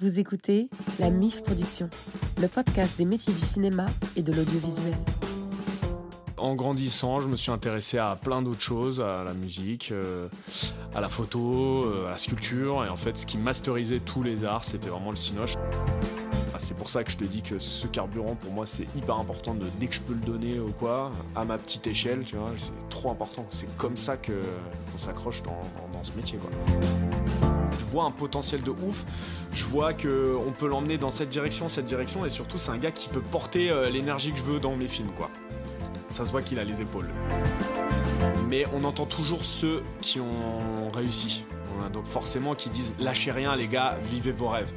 Vous écoutez La MIF Production, le podcast des métiers du cinéma et de l'audiovisuel. En grandissant, je me suis intéressé à plein d'autres choses, à la musique, euh, à la photo, euh, à la sculpture. Et en fait, ce qui masterisait tous les arts, c'était vraiment le cinoche. Ah, C'est pour ça que je te dis que ce carburant, pour moi, c'est hyper important de dès que je peux le donner ou quoi, à ma petite échelle, tu vois, c'est trop important. C'est comme ça qu'on s'accroche dans, dans- dans ce métier, quoi. Je vois un potentiel de ouf. Je vois que on peut l'emmener dans cette direction, cette direction, et surtout, c'est un gars qui peut porter euh, l'énergie que je veux dans mes films, quoi. Ça se voit qu'il a les épaules. Mais on entend toujours ceux qui ont réussi. Donc forcément qui disent lâchez rien les gars, vivez vos rêves.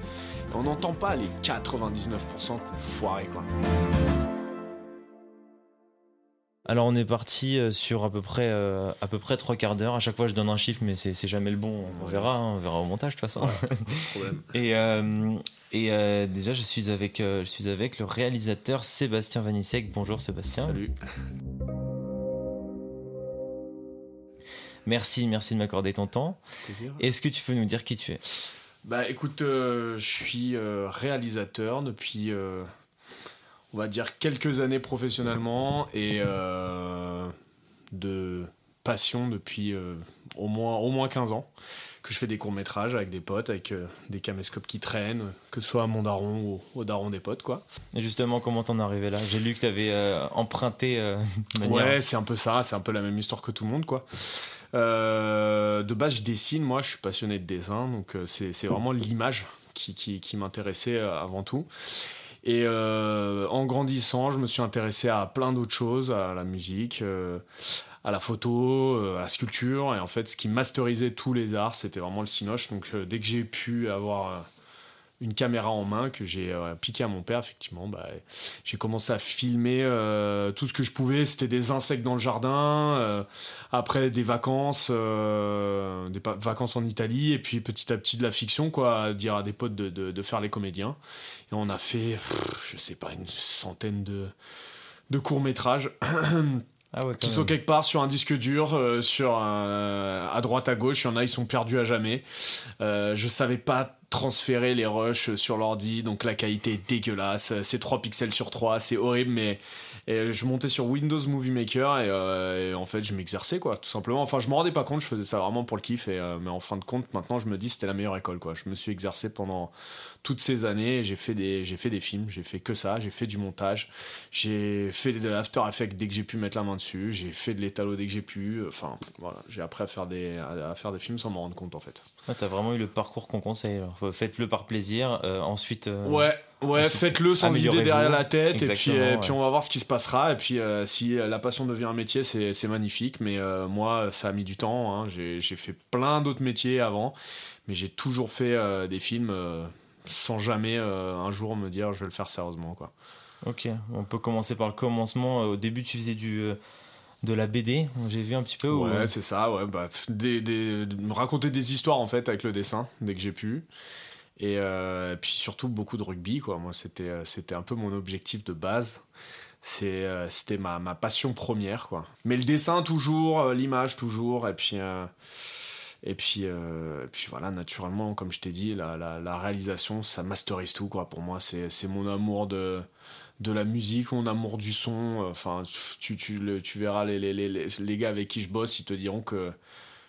Et on n'entend pas les 99% qui ont foiré quoi. Alors on est parti euh, sur à peu près euh, à peu près trois quarts d'heure. À chaque fois je donne un chiffre, mais c'est jamais le bon. On Ouais. verra, hein, on verra au montage de toute façon. Problème. Et euh, et euh, déjà je suis avec je suis avec le réalisateur Sébastien Vanissek. Bonjour Sébastien. Salut. Merci merci de m'accorder ton temps. Est-ce que tu peux nous dire qui tu es? Bah écoute, je suis réalisateur depuis, on va dire, quelques années professionnellement et euh, de passion depuis euh, au, moins, au moins 15 ans que je fais des courts-métrages avec des potes, avec euh, des caméscopes qui traînent, que ce soit à mon daron ou au daron des potes, quoi. Et justement comment t'en es arrivé là? J'ai lu que t'avais euh, emprunté euh, manière- Ouais, c'est un peu ça, c'est un peu la même histoire que tout le monde, quoi. De base, je dessine, moi, je suis passionné de dessin, donc c'est c'est vraiment l'image qui, qui, qui m'intéressait avant tout. Et euh, en grandissant, je me suis intéressé à plein d'autres choses, à la musique, euh, à la photo, euh, à la sculpture. Et en fait, ce qui masterisait tous les arts, c'était vraiment le cinoche. Donc, dès que j'ai pu avoir une caméra en main que j'ai euh, piqué à mon père, effectivement, bah, j'ai commencé à filmer euh, tout ce que je pouvais. C'était des insectes dans le jardin, euh, après des vacances, euh, des vacances en Italie, et puis petit à petit de la fiction, quoi, à dire à des potes de, de- de faire les comédiens. Et on a fait, pff, je sais pas, une centaine de, de courts métrages Ah ouais, qui même. sont quelque part sur un disque dur, euh, sur un- à droite à gauche. Il y en a, ils sont perdus à jamais. Euh, je savais pas transférer les rushs sur l'ordi, donc la qualité est dégueulasse. C'est 3 pixels sur 3, c'est horrible, mais et je montais sur Windows Movie Maker et, euh, en fait je m'exerçais quoi, tout simplement. Enfin, je me rendais pas compte, je faisais ça vraiment pour le kiff, et, euh, mais en fin de compte, maintenant je me dis c'était la meilleure école quoi. Je me suis exercé pendant toutes ces années, et j'ai fait des, j'ai fait des films, j'ai fait que ça, j'ai fait du montage, j'ai fait de l'After Effects dès que j'ai pu mettre la main dessus, j'ai fait de l'étalo dès que j'ai pu. Enfin, voilà, j'ai appris à faire des, à, faire des films sans m'en rendre compte en fait. Ah, T'as vraiment eu le parcours qu'on conseille. Faites-le par plaisir. euh, ensuite. euh, Ouais, ouais, faites-le sans idée derrière la tête, et puis, Exactement, euh, puis on va voir ce qui se passera. Et puis euh, si la passion devient un métier, c'est magnifique. Mais euh, moi, ça a mis du temps. hein. J'ai j'ai fait plein d'autres métiers avant, mais j'ai toujours fait euh, des films sans jamais euh, un jour me dire je vais le faire sérieusement. Quoi. Ok, on peut commencer par le commencement. Euh, Au début, tu faisais du, euh, de la BD, j'ai vu un petit peu. ou- Ouais, c'est ça, ouais. Bah, des, des- raconter des histoires en fait avec le dessin dès que j'ai pu. Et euh, puis surtout beaucoup de rugby, quoi. Moi, c'était c'était un peu mon objectif de base. C'est c'était ma, ma passion première, quoi. Mais le dessin toujours, l'image toujours, et puis. euh, et puis, euh, puis voilà, naturellement, comme je t'ai dit, la, la, réalisation, ça masterise tout, quoi. Pour moi, c'est mon amour de, de la musique, mon amour du son. Enfin, tu, tu, le- tu verras les, les, les, les- gars avec qui je bosse, ils te diront que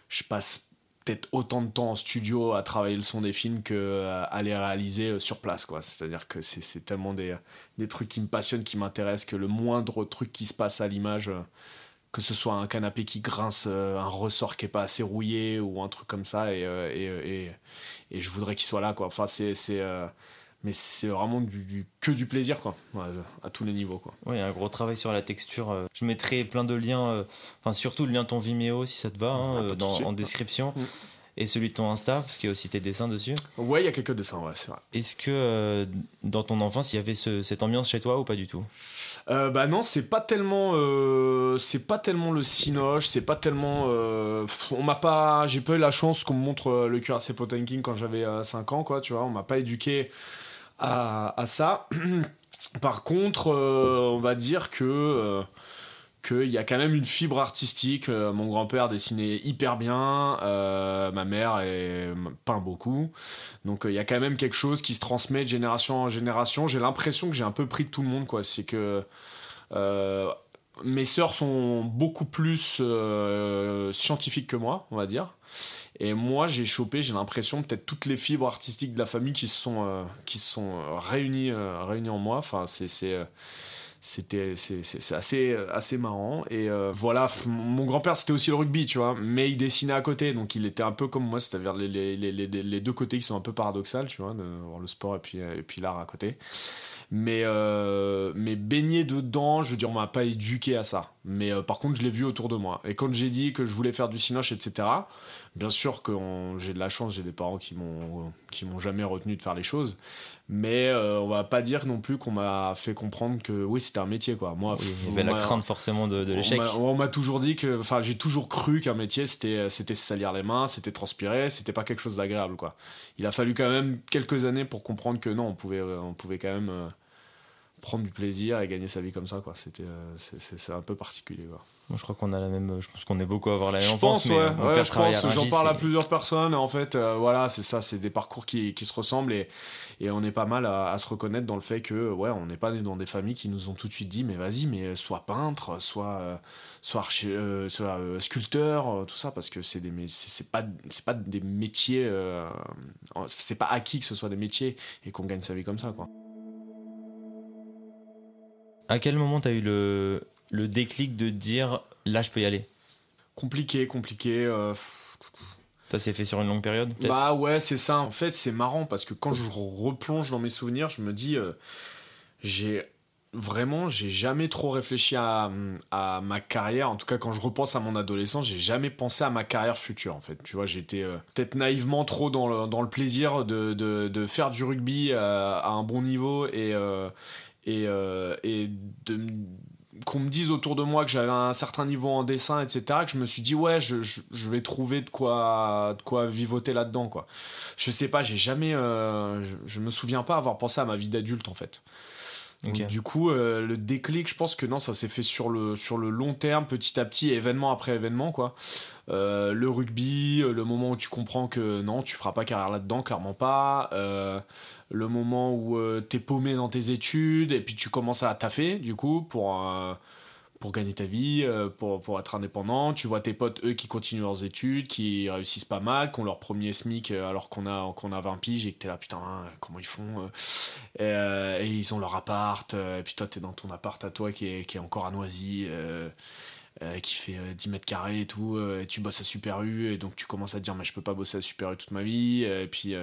je passe peut-être autant de temps en studio à travailler le son des films que à les réaliser euh, sur place, quoi. C'est-à-dire que c'est c'est tellement des, des trucs qui me passionnent, qui m'intéressent, que le moindre truc qui se passe à l'image, euh, que ce soit un canapé qui grince, euh, un ressort qui est pas assez rouillé ou un truc comme ça, et, euh, et, euh, et, et je voudrais qu'il soit là, quoi. Enfin, c'est. c'est, euh, mais c'est vraiment du, du- que du plaisir, quoi, à tous les niveaux, quoi. Ouais, un gros travail sur la texture. Je mettrai plein de liens, euh, enfin surtout le lien ton Vimeo si ça te va, hein, Ah, dans- en description. Mm. Et celui de ton Insta, parce qu'il y a aussi tes dessins dessus. Ouais, il y a quelques dessins, ouais, c'est vrai. Est-ce que euh, dans ton enfance, il y avait ce- cette ambiance chez toi ou pas du tout? Euh, bah non, c'est pas tellement, euh, c'est pas tellement le cinoche, c'est pas tellement. on m'a pas, j'ai pas eu la chance qu'on me montre le cuirassé Potemkin quand j'avais 5 ans, quoi, tu vois. On m'a pas éduqué à, à ça. Par contre, on va dire que qu'il y a quand même une fibre artistique. Euh, mon grand-père dessinait hyper bien, euh, ma mère peint beaucoup. Donc il y a quand même quelque chose qui se transmet de génération en génération. J'ai l'impression que j'ai un peu pris de tout le monde, quoi. C'est que mes sœurs sont beaucoup plus scientifiques que moi, on va dire. Et moi, j'ai chopé, j'ai l'impression, peut-être toutes les fibres artistiques de la famille qui se sont, qui sont réunies, réunies en moi. Enfin, c'est c'était c'est assez assez marrant. Et euh, voilà mon grand-père c'était aussi le rugby tu vois. Mais il dessinait à côté donc il était un peu comme moi c'est-à-dire les, les, les, les, deux côtés qui sont un peu paradoxales tu vois le sport et puis et puis l'art à côté. Mais euh, mais baigné dedans je veux dire on m'a pas éduqué à ça. Mais euh, par contre je l'ai vu autour de moi. Et quand j'ai dit que je voulais faire du cinoche etc bien sûr que j'ai de la chance j'ai des parents qui m'ont qui m'ont jamais retenu de faire les choses mais euh, on va pas dire non plus qu'on m'a fait comprendre que oui c'était un métier quoi. Moi il y avait la crainte forcément de, l'échec. on m'a toujours dit que enfin j'ai toujours cru qu'un métier c'était c'était salir les mains c'était transpirer c'était pas quelque chose d'agréable quoi. Il a fallu quand même quelques années pour comprendre que non on pouvait on pouvait quand même euh, prendre du plaisir et gagner sa vie comme ça quoi. C'était euh, c'est un peu particulier quoi moi, je crois qu'on a la même. Je pense qu'on est beaucoup à avoir la même je enfance, pense, mais ouais. je pense. J'en parle à plusieurs personnes. En fait, euh, voilà, c'est ça. C'est des parcours qui, qui, se ressemblent et, et on est pas mal à, se reconnaître dans le fait que, ouais, on n'est pas dans des familles qui nous ont tout de suite dit, mais vas-y, mais sois peintre, soit, euh, soit, euh, soit sculpteur, tout ça, parce que c'est des, c'est pas, c'est pas des métiers. c'est pas acquis que ce soit des métiers et qu'on gagne sa vie comme ça, quoi. À quel moment t'as eu le, le déclic de dire là je peux y aller Compliqué, compliqué. Euh, ça s'est fait sur une longue période Bah ouais, c'est ça. En fait, c'est marrant parce que quand je replonge dans mes souvenirs, je me dis, euh, j'ai vraiment, j'ai jamais trop réfléchi à, ma carrière. En tout cas, quand je repense à mon adolescence, j'ai jamais pensé à ma carrière future. En fait, tu vois, j'étais euh, peut-être naïvement trop dans le, dans le plaisir de, de, faire du rugby à, un bon niveau et et, et de qu'on me dise autour de moi que j'avais un certain niveau en dessin, etc., que je me suis dit, ouais, je, je, vais trouver de quoi, de quoi vivoter là-dedans, quoi. Je sais pas, j'ai jamais, euh, je, me souviens pas avoir pensé à ma vie d'adulte, en fait. Du coup, euh, le déclic, je pense que non, ça s'est fait sur le, sur le long terme, petit à petit, événement après événement, quoi. Euh, le rugby, le moment où tu comprends que non, tu feras pas carrière là-dedans, clairement pas le moment où tu euh, t'es paumé dans tes études et puis tu commences à taffer du coup pour euh, pour gagner ta vie, euh, pour, pour être indépendant. Tu vois tes potes, eux, qui continuent leurs études, qui réussissent pas mal, qui ont leur premier SMIC alors qu'on a, a 20 piges et que t'es là, putain, comment ils font et, ils ont leur appart, et puis toi, t'es dans ton appart à toi qui est, qui est encore à Noisy. qui fait 10 mètres carrés et tout, et tu bosses à Super U, et donc tu commences à te dire, mais je peux pas bosser à Super U toute ma vie, et puis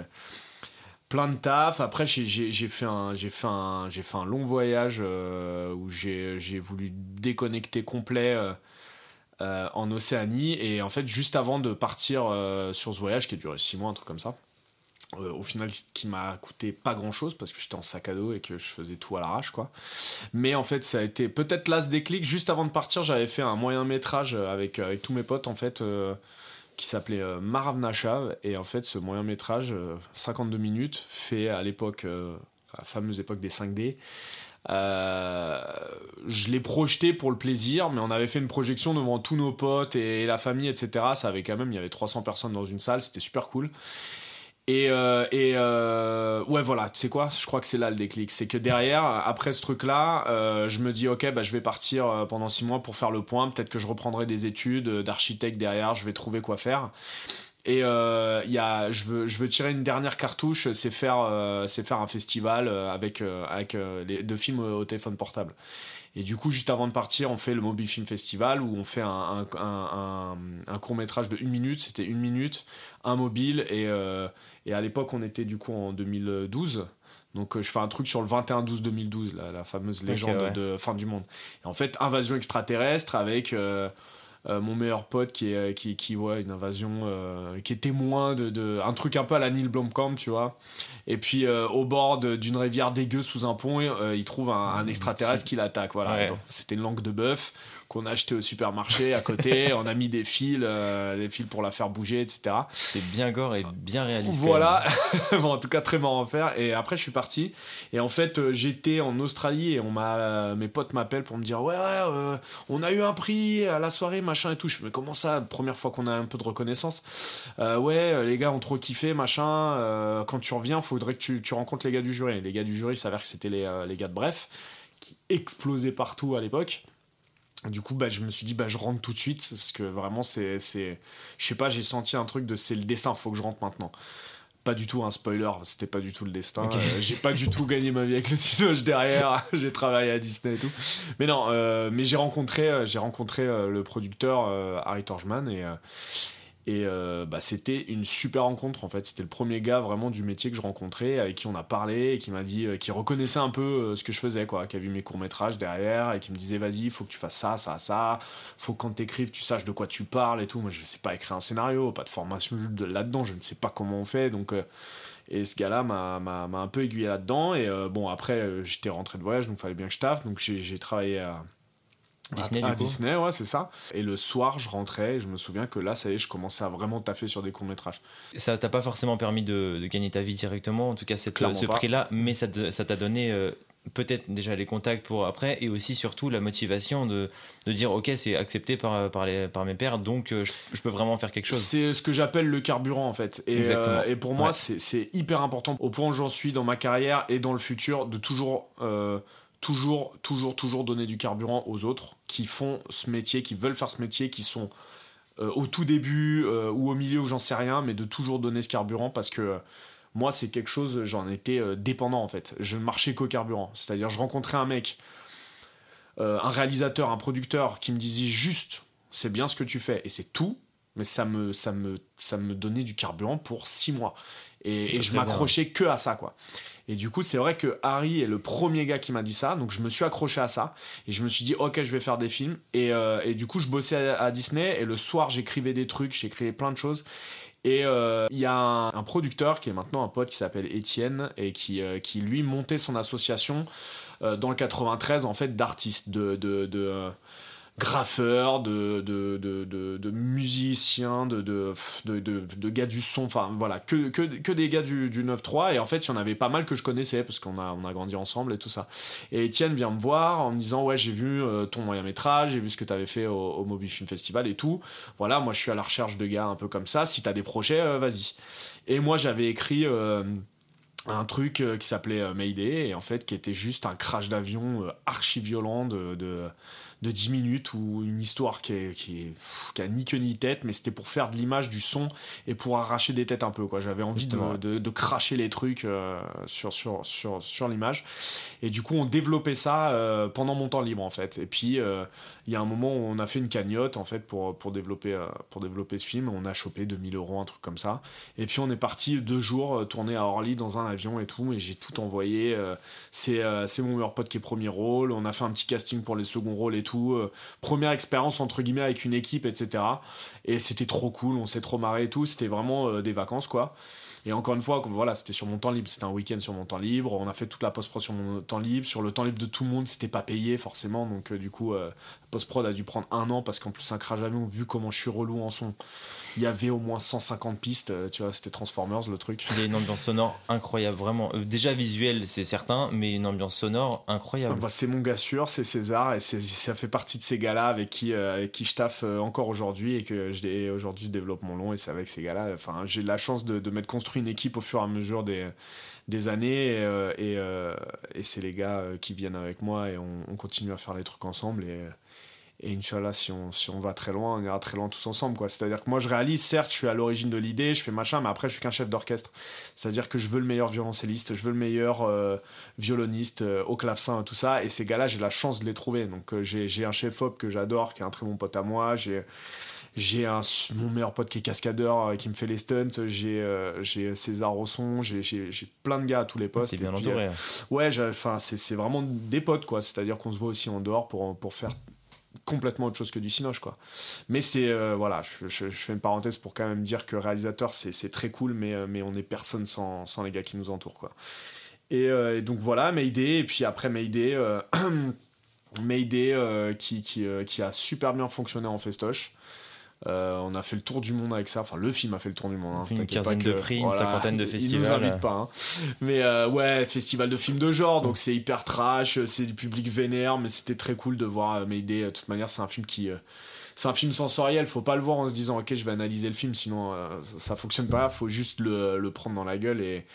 plein de taf. Après, j'ai fait un, j'ai fait un, j'ai fait un long voyage euh, où j'ai voulu déconnecter complet euh, euh, en Océanie. Et en fait, juste avant de partir sur ce voyage qui a duré six mois, un truc comme ça. au final, qui m'a coûté pas grand chose parce que j'étais en sac à dos et que je faisais tout à l'arrache, quoi. Mais en fait, ça a été peut-être là ce déclic. Juste avant de partir, j'avais fait un moyen métrage avec, avec tous mes potes, en fait qui s'appelait euh, Maravnachav. Et en fait, ce moyen métrage, 52 euh, minutes, fait à l'époque, euh, la fameuse époque des 5D. je l'ai projeté pour le plaisir, mais on avait fait une projection devant tous nos potes et, la famille, etc. Ça avait quand même, il y avait 300 personnes dans une salle, c'était super cool. Et, euh, et euh, ouais, voilà, tu sais quoi? Je crois que c'est là le déclic. C'est que derrière, après ce truc-là, euh, je me dis, ok, bah, je vais partir pendant six mois pour faire le point. Peut-être que je reprendrai des études d'architecte derrière, je vais trouver quoi faire. Et euh, y a, je, veux, je veux tirer une dernière cartouche, c'est faire, c'est faire un festival avec, avec les deux films au téléphone portable. Et du coup, juste avant de partir, on fait le Mobile Film Festival où on fait un, un, un, court métrage de une minute. C'était une minute, un mobile. Et, euh, et à l'époque, on était du coup en 2012. Donc euh, je fais un truc sur le 21-12-2012, la, la, fameuse légende de fin du monde. Et en fait, invasion extraterrestre avec... Euh, euh, mon meilleur pote qui, est, qui, qui voit une invasion, euh, qui est témoin de, de, un truc un peu à la Neil Blomkamp, tu vois. Et puis euh, au bord d'une rivière dégueu sous un pont, il trouve un, extraterrestre qui l'attaque. Voilà. C'était une langue de bœuf. Qu'on a acheté au supermarché à côté. on a mis des fils, des fils pour la faire bouger, etc. C'est bien gore et bien réaliste. Voilà, bon, en tout cas très marrant à faire. Et après, je suis parti. Et en fait, j'étais en Australie et on m'a, mes potes m'appellent pour me dire ouais, ouais on a eu un prix à la soirée, machin et tout. Je me mais comment ça, première fois qu'on a un peu de reconnaissance? Ouais, les gars ont trop kiffé, machin. quand tu reviens, faudrait que tu, tu rencontres les gars du jury. Les gars du jury, il s'avère que c'était les, les gars de Bref qui explosait partout à l'époque. Du coup, bah, je me suis dit, bah, je rentre tout de suite, parce que vraiment, c'est. Je sais pas, j'ai senti un truc de c'est le destin, faut que je rentre maintenant. Pas du tout un spoiler, c'était pas du tout le destin. Euh, j'ai pas du tout gagné ma vie avec le cinoche derrière, j'ai travaillé à Disney et tout. Mais non, euh, mais j'ai rencontré, euh, j'ai rencontré le producteur Harry Torjman et et euh, bah, c'était une super rencontre en fait. C'était le premier gars vraiment du métier que je rencontrais, avec qui on a parlé, et qui m'a dit, euh, qui reconnaissait un peu euh, ce que je faisais, quoi, qui a vu mes courts métrages derrière, et qui me disait, vas-y, faut que tu fasses ça, ça, ça. Faut que quand t'écrives, tu saches de quoi tu parles et tout. Moi, je sais pas écrire un scénario, pas de formation là-dedans, je ne sais pas comment on fait, donc. et ce gars-là m'a un peu aiguillé là-dedans. Et bon, après, j'étais rentré de voyage, donc il fallait bien que je taffe. Donc j'ai travaillé à, Disney, à, Disney, ouais, c'est ça. Et le soir, je rentrais et je me souviens que là, ça y est, je commençais à vraiment taffer sur des courts-métrages. Ça t'a pas forcément permis de, gagner ta vie directement, en tout cas cette, ce prix-là, mais ça t'a donné euh, peut-être déjà les contacts pour après et aussi surtout la motivation de, de dire ok c'est accepté par, par, les, par mes pairs donc euh, je, peux vraiment faire quelque chose. C'est ce que j'appelle le carburant en fait. Et, euh, et pour moi c'est hyper important au point où j'en suis dans ma carrière et dans le futur de toujours toujours, toujours, toujours donner du carburant aux autres qui font ce métier, qui veulent faire ce métier, qui sont euh, au tout début euh, ou au milieu ou j'en sais rien, mais de toujours donner ce carburant parce que euh, moi, c'est quelque chose, j'en étais dépendant en fait. Je ne marchais qu'au carburant. C'est-à-dire, je rencontrais un mec, un réalisateur, un producteur qui me disait juste, c'est bien ce que tu fais et c'est tout, mais ça me, ça me, ça me donnait du carburant pour six mois. Et, et je m'accrochais que à ça, quoi. Et du coup, c'est vrai que Harry est le premier gars qui m'a dit ça, donc je me suis accroché à ça et je me suis dit ok, je vais faire des films. Et, euh, et du coup, je bossais à, Disney et le soir, j'écrivais des trucs, j'écrivais plein de choses. Et euh, il y a un, producteur qui est maintenant un pote qui s'appelle Étienne et qui, euh, qui lui montait son association dans le 93 en fait d'artistes de, de, de graffeurs, de, de, de, de musiciens, de, de, gars du son, enfin voilà, que, que, que des gars du, du 9-3. Et en fait, il y en avait pas mal que je connaissais parce qu'on a, on a grandi ensemble et tout ça. Et Étienne vient me voir en me disant Ouais, j'ai vu euh, ton moyen métrage, j'ai vu ce que tu avais fait au, au Mobile Film Festival et tout. Voilà, moi je suis à la recherche de gars un peu comme ça. Si tu as des projets, euh, vas-y. Et moi j'avais écrit. Euh, un truc qui s'appelait Mayday et en fait qui était juste un crash d'avion archi violent de de 10 minutes ou une histoire qui, est, qui, qui a ni queue ni tête, mais c'était pour faire de l'image, du son et pour arracher des têtes un peu. Quoi. J'avais envie de, de, cracher les trucs euh, sur, sur, sur, sur l'image. Et du coup, on développait ça euh, pendant mon temps libre en fait. Et puis, euh, il y a un moment où on a fait une cagnotte en fait pour, pour, développer, ce film. On a chopé 2000 euros, un truc comme ça. Et puis, on est parti deux jours tourner à Orly dans un avion et tout. Et j'ai tout envoyé. c'est mon meilleur pote qui est premier rôle. On a fait un petit casting pour les seconds rôles et tout euh, première expérience entre guillemets avec une équipe, etc. Et c'était trop cool, on s'est trop marré et tout. C'était vraiment euh, des vacances quoi. Et encore une fois, voilà, c'était sur mon temps libre, c'était un week-end sur mon temps libre. On a fait toute la post-prod sur mon temps libre. Sur le temps libre de tout le monde, c'était pas payé forcément. Donc, euh, du coup, la post-prod a dû prendre un an parce qu'en plus, un crash avion, vu comment je suis relou en son, il y avait au moins 150 pistes, euh, tu vois, c'était Transformers le truc. Il y a une ambiance sonore incroyable, vraiment. Euh, déjà visuelle, c'est certain, mais une ambiance sonore incroyable. bah, c'est mon gars sûr, c'est César, et ça fait partie de ces gars-là avec qui, euh, avec qui je taffe encore aujourd'hui, et que aujourd'hui je développe mon long, et c'est avec ces gars-là. Enfin, j'ai la chance de, de m'être construit une équipe au fur et à mesure des, années, et, et, c'est les gars qui viennent avec moi, et on, on, continue à faire les trucs ensemble, et et Inch'Allah, si on, si on va très loin, on ira très loin tous ensemble. quoi. C'est-à-dire que moi, je réalise, certes, je suis à l'origine de l'idée, je fais machin, mais après, je suis qu'un chef d'orchestre. C'est-à-dire que je veux le meilleur violoncelliste, je veux le meilleur euh, violoniste euh, au clavecin, tout ça. Et ces gars-là, j'ai la chance de les trouver. Donc, euh, j'ai un chef-op que j'adore, qui est un très bon pote à moi. J'ai j'ai un mon meilleur pote qui est cascadeur qui me fait les stunts j'ai j'ai César Rosson j'ai plein de gars à tous les postes bien entouré hein. ouais enfin c'est vraiment des potes quoi c'est à dire qu'on se voit aussi en dehors pour pour faire complètement autre chose que du cinoche quoi mais c'est euh, voilà je, fais une parenthèse pour quand même dire que réalisateur c'est très cool mais euh, mais on est personne sans, sans, les gars qui nous entourent quoi et, euh, et donc voilà Mayday et puis après Mayday Mayday qui, qui, qui, a super bien fonctionné en festoche. On a fait le tour du monde avec ça. Enfin, le film a fait le tour du monde. Hein. Une quinzaine de prix, une cinquantaine de festivals. Ils nous invitent pas. Hein. Mais ouais, festival de films de genre, donc c'est hyper trash, c'est du public vénère, mais c'était très cool de voir Mayday. De toute manière, c'est un film qui c'est un film sensoriel, faut pas le voir en se disant ok je vais analyser le film sinon euh, ça fonctionne pas, faut juste le, prendre dans la gueule et,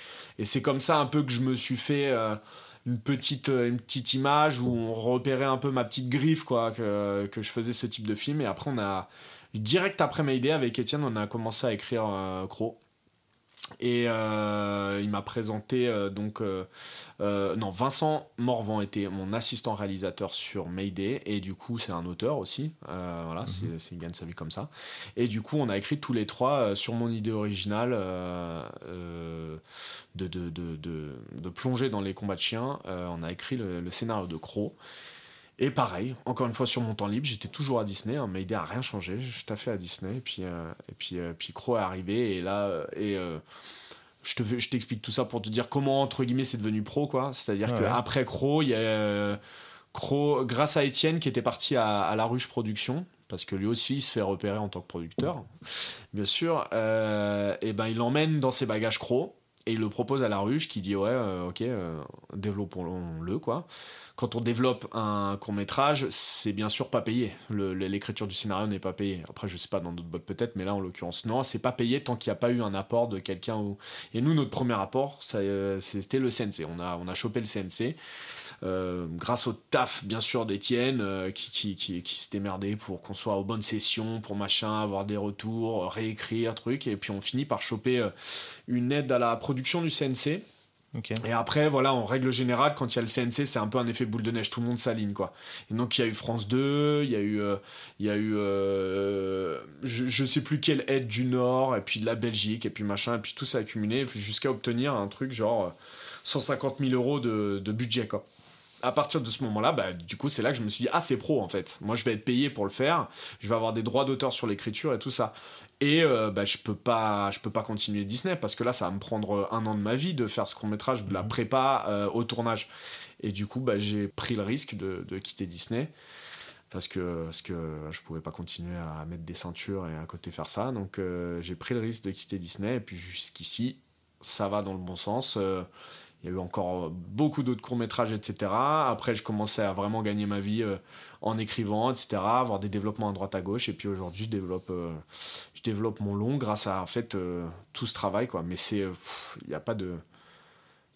c'est comme ça un peu que je me suis fait euh, une petite euh, une petite image où on repérait un peu ma petite griffe quoi que, je faisais ce type de film et après on a direct après ma idée avec Étienne on a commencé à écrire Crow. Et euh, il m'a présenté euh, donc euh, non Vincent Morvan était mon assistant réalisateur sur Mayday. Et du coup c'est un auteur aussi. Voilà mhm. c'est il gagne sa vie comme ça. Et du coup on a écrit tous les trois sur mon idée originale de de, de, de, plonger dans les combats de chiens. On a écrit le, le scénario de Crow et pareil, encore une fois sur mon temps libre, j'étais toujours à Disney. Hein, Mayday a rien changé. Je fait à Disney. Et puis, euh, et puis, euh, puis Crow est arrivé. Et là, euh, et je te, je t'explique tout ça pour te dire comment entre guillemets c'est devenu pro, quoi. C'est-à-dire qu'après Crow, il y a Crow, grâce à Étienne qui était parti à, La Ruche Production, parce que lui aussi il se fait repérer en tant que producteur, bien sûr. et ben il l'emmène dans ses bagages Crow et il le propose à La Ruche qui dit ouais, ok, développons-le, quoi quand on développe un court métrage, c'est bien sûr pas payé. L'écriture du scénario n'est pas payée. Après, je sais pas dans d'autres boîtes peut-être, mais là en l'occurrence non, c'est pas payé tant qu'il n'y a pas eu un apport de quelqu'un. Et nous, notre premier apport, euh, c'était le CNC. On a chopé le CNC. Euh, grâce au taf bien sûr d'Étienne euh, qui, qui, qui, s'était merdé pour qu'on soit aux bonnes sessions, pour machin, avoir des retours, réécrire, truc, et puis on finit par choper une aide à la production du CNC et après, voilà, en règle générale, quand il y a le CNC, c'est un peu un effet boule de neige, tout le monde s'aligne, quoi. Et donc, il y a eu France 2, il y a eu, euh, il y a eu euh, je, je, sais plus quelle aide du Nord, et puis de la Belgique, et puis machin, et puis tout s'est accumulé, jusqu'à obtenir un truc genre 150 000 euros de, de budget, quoi à partir de ce moment-là, bah, du coup, c'est là que je me suis dit, ah, c'est pro en fait. Moi, je vais être payé pour le faire. Je vais avoir des droits d'auteur sur l'écriture et tout ça. Et euh, bah, je peux pas, je peux pas continuer Disney parce que là, ça va me prendre un an de ma vie de faire ce court métrage, de la mhm. prépa euh, au tournage. Et du coup, bah, j'ai pris le risque de, quitter Disney parce que parce que je pouvais pas continuer à mettre des ceintures et à côté faire ça. Donc euh, j'ai pris le risque de quitter Disney. Et puis jusqu'ici, ça va dans le bon sens. Il y a eu encore beaucoup d'autres courts-métrages, etc. Après, je commençais à vraiment gagner ma vie euh, en écrivant, etc., avoir des développements à droite à gauche. Et puis aujourd'hui, je développe, euh, je développe mon long grâce à en fait euh, tout ce travail, quoi. Mais c'est, il n'y a pas de,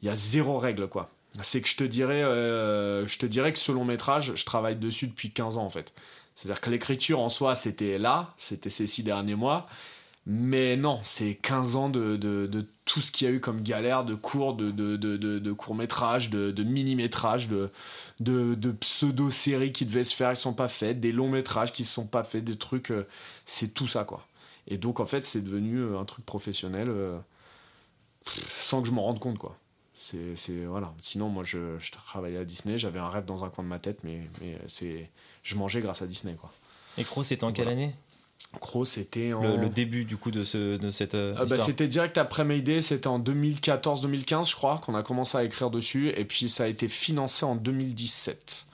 il y a zéro règle, quoi. C'est que je te dirais, je te dirais que ce long métrage, je travaille dessus depuis 15 ans, en fait. C'est-à-dire que l'écriture en soi, c'était là, c'était ces six derniers mois. Mais non, c'est 15 ans de, tout ce qu'il y a eu comme galère, de cours, de, de, courts-métrages, de, mini-métrages, de, pseudo-séries qui devaient se faire, qui sont pas faites, des longs-métrages qui ne sont pas faits, des trucs. Euh, c'est tout ça, quoi. Et donc, en fait, c'est devenu euh, un truc professionnel euh, sans que je m'en rende compte, quoi. C'est, voilà. Sinon, moi, je, travaillais à Disney, j'avais un rêve dans un coin de ma tête, mais, mais c'est, je mangeais grâce à Disney, quoi. Et Crow, c'était en quelle année? Crow, c'était en... le, début du coup de, ce, de cette euh, ah bah, C'était direct après Mayday, c'était en 2014-2015 je crois qu'on a commencé à écrire dessus et puis ça a été financé en 2017.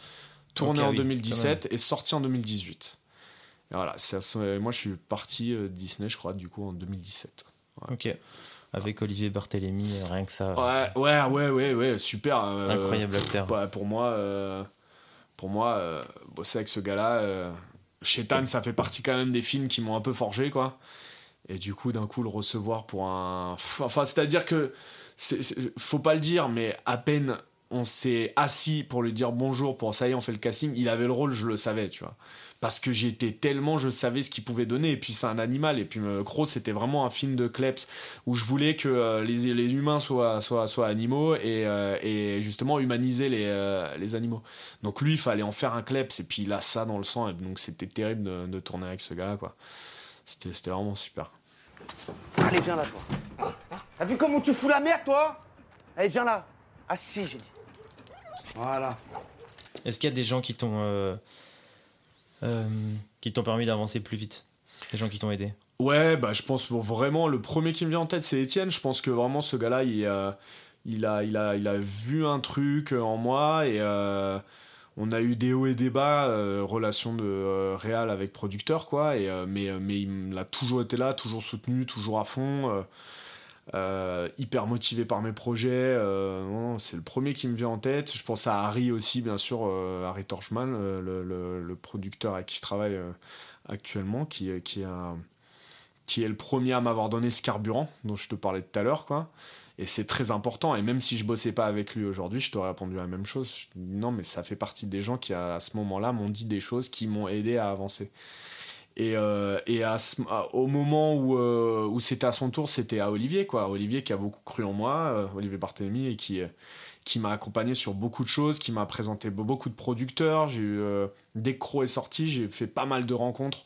Tourné en 2017 et sorti en 2018. Et voilà, moi je suis parti euh, Disney je crois du coup en 2017. Ok. Avec Olivier Barthélémy, euh, rien que ça. Ouais, ouais, ouais, ouais, ouais super. Incroyable acteur. Bah, pour moi, pour moi bosser avec ce gars-là Shetan, ça fait partie quand même des films qui m'ont un peu forgé, quoi. Et du coup, d'un coup, le recevoir pour un. Enfin, c'est-à-dire que. Faut pas le dire, mais à peine on s'est assis pour lui dire bonjour, pour ça y est, on fait le casting, il avait le rôle, je le savais, tu vois. Parce que j'étais tellement, je savais ce qu'il pouvait donner. Et puis c'est un animal. Et puis euh, Crow, c'était vraiment un film de Kleps où je voulais que euh, les, les, humains soient, soient, soient animaux et, euh, et, justement humaniser les, les animaux. Donc lui, il fallait en faire un Kleps. Et puis il a ça dans le sang. Et donc c'était terrible de, tourner avec ce gars, quoi. C'était vraiment super. Allez, viens là, toi. T'as vu comment tu fous la merde, toi? Allez, viens là. Ah si, j'ai dit. Voilà. Est-ce qu'il y a des gens qui t'ont euh, euh, qui t'ont permis d'avancer plus vite? Des gens qui t'ont aidé? Ouais, bah je pense vraiment le premier qui me vient en tête c'est Étienne. Je pense que vraiment ce gars-là il, il, a, il, a, il a vu un truc en moi et euh, on a eu des hauts et des bas, relation de réal avec producteur, quoi. Et, mais, mais il a toujours été là, toujours soutenu, toujours à fond. Hyper motivé par mes projets. c'est le premier qui me vient en tête. Je pense à Harry aussi, bien sûr, Harry Torchman, le, producteur avec qui je travaille actuellement, qui, est le premier à m'avoir donné ce carburant dont je te parlais tout à l'heure, quoi. Et c'est très important. Et même si je bossais pas avec lui aujourd'hui, je t'aurais répondu la même chose. non, mais ça fait partie des gens qui, à ce moment-là, m'ont dit des choses qui m'ont aidé à avancer. Et, euh, et au moment où, euh, où c'était à son tour, c'était à Olivier, quoi. Olivier qui a beaucoup cru en moi, euh, Olivier Barthélemy, et qui, qui m'a accompagné sur beaucoup de choses, qui m'a présenté beaucoup de producteurs. J'ai eu, dès que Crow est sorti, j'ai fait pas mal de rencontres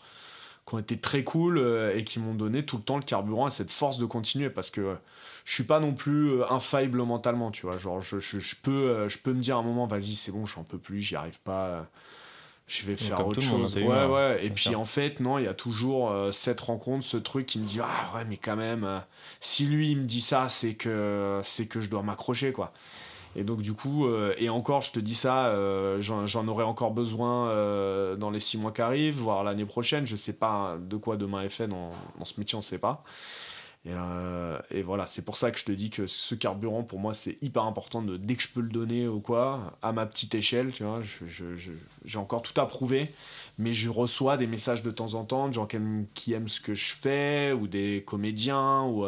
qui ont été très cool et qui m'ont donné tout le temps le carburant et cette force de continuer parce que je suis pas non plus infaillible mentalement, tu vois. Genre, je, je, peux, je peux me dire à un moment, vas-y, c'est bon, j'en peux plus, j'y arrive pas, je vais faire autre chose. ouais, ouais. Et puis en fait, non, il y a toujours cette rencontre, ce truc qui me dit, ah ouais, mais quand même, si lui il me dit ça, c'est que, c'est que je dois m'accrocher, quoi. Et donc du coup, euh, et encore, je te dis ça, euh, j'en aurai encore besoin euh, dans les six mois qui arrivent, voire l'année prochaine. Je sais pas de quoi demain est fait dans, dans ce métier, on ne sait pas. Et, voilà, c'est pour ça que je te dis que ce carburant, pour moi, c'est hyper important de dès que je peux le donner ou quoi, à ma petite échelle, tu vois. J'ai encore tout à prouver, mais je reçois des messages de temps en temps de gens qui aiment, qui aiment ce que je fais, ou des comédiens, ou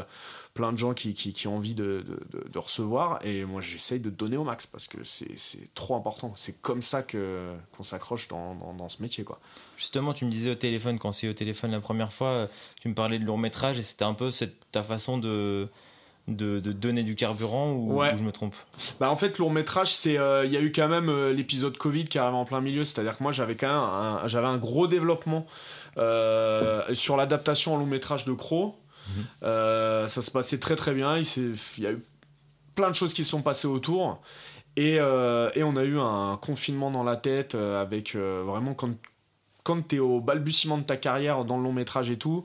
plein de gens qui, qui, ont envie de, de, recevoir. Et moi, j'essaye de donner au max parce que c'est trop important. C'est comme ça que qu'on s'accroche dans, dans, ce métier. quoi. Justement, tu me disais au téléphone, quand c'est au téléphone la première fois, tu me parlais de long métrage et c'était un peu cette, ta façon de. De, de, donner du carburant ou, je me trompe? Bah en fait long métrage c'est euh, il y a eu quand même euh, l'épisode Covid qui arrive en plein milieu c'est à dire que moi j'avais quand même j'avais un gros développement euh, sur l'adaptation en long métrage de Crow euh, ça se passait très très bien. Il, il, y a eu plein de choses qui se sont passées autour. Et, euh, et on a eu un confinement dans la tête euh, avec vraiment quand, quand tu es au balbutiement de ta carrière dans le long métrage et tout,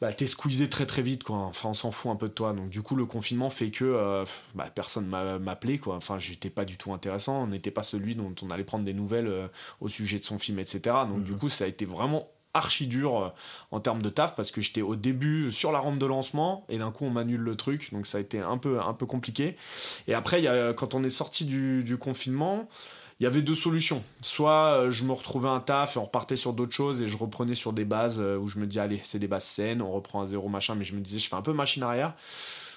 bah, t'es squeezé très très vite quoi. Enfin on s'en fout un peu de toi. Donc du coup le confinement fait que bah, personne m'appelait quoi. Enfin j'étais pas du tout intéressant. On n'était pas celui dont on allait prendre des nouvelles au sujet de son film etc. Donc du mhm. coup ça a été vraiment archi dur euh, en termes de taf parce que j'étais au début sur la rampe de lancement et d'un coup on m'annule le truc donc ça a été un peu un peu compliqué et après y a, quand on est sorti du, confinement il y avait deux solutions. Soit euh, je me retrouvais un taf et on repartait sur d'autres choses et je reprenais sur des bases euh, où je me dis allez c'est des bases saines, on reprend à zéro machin, mais je me disais je fais un peu machine arrière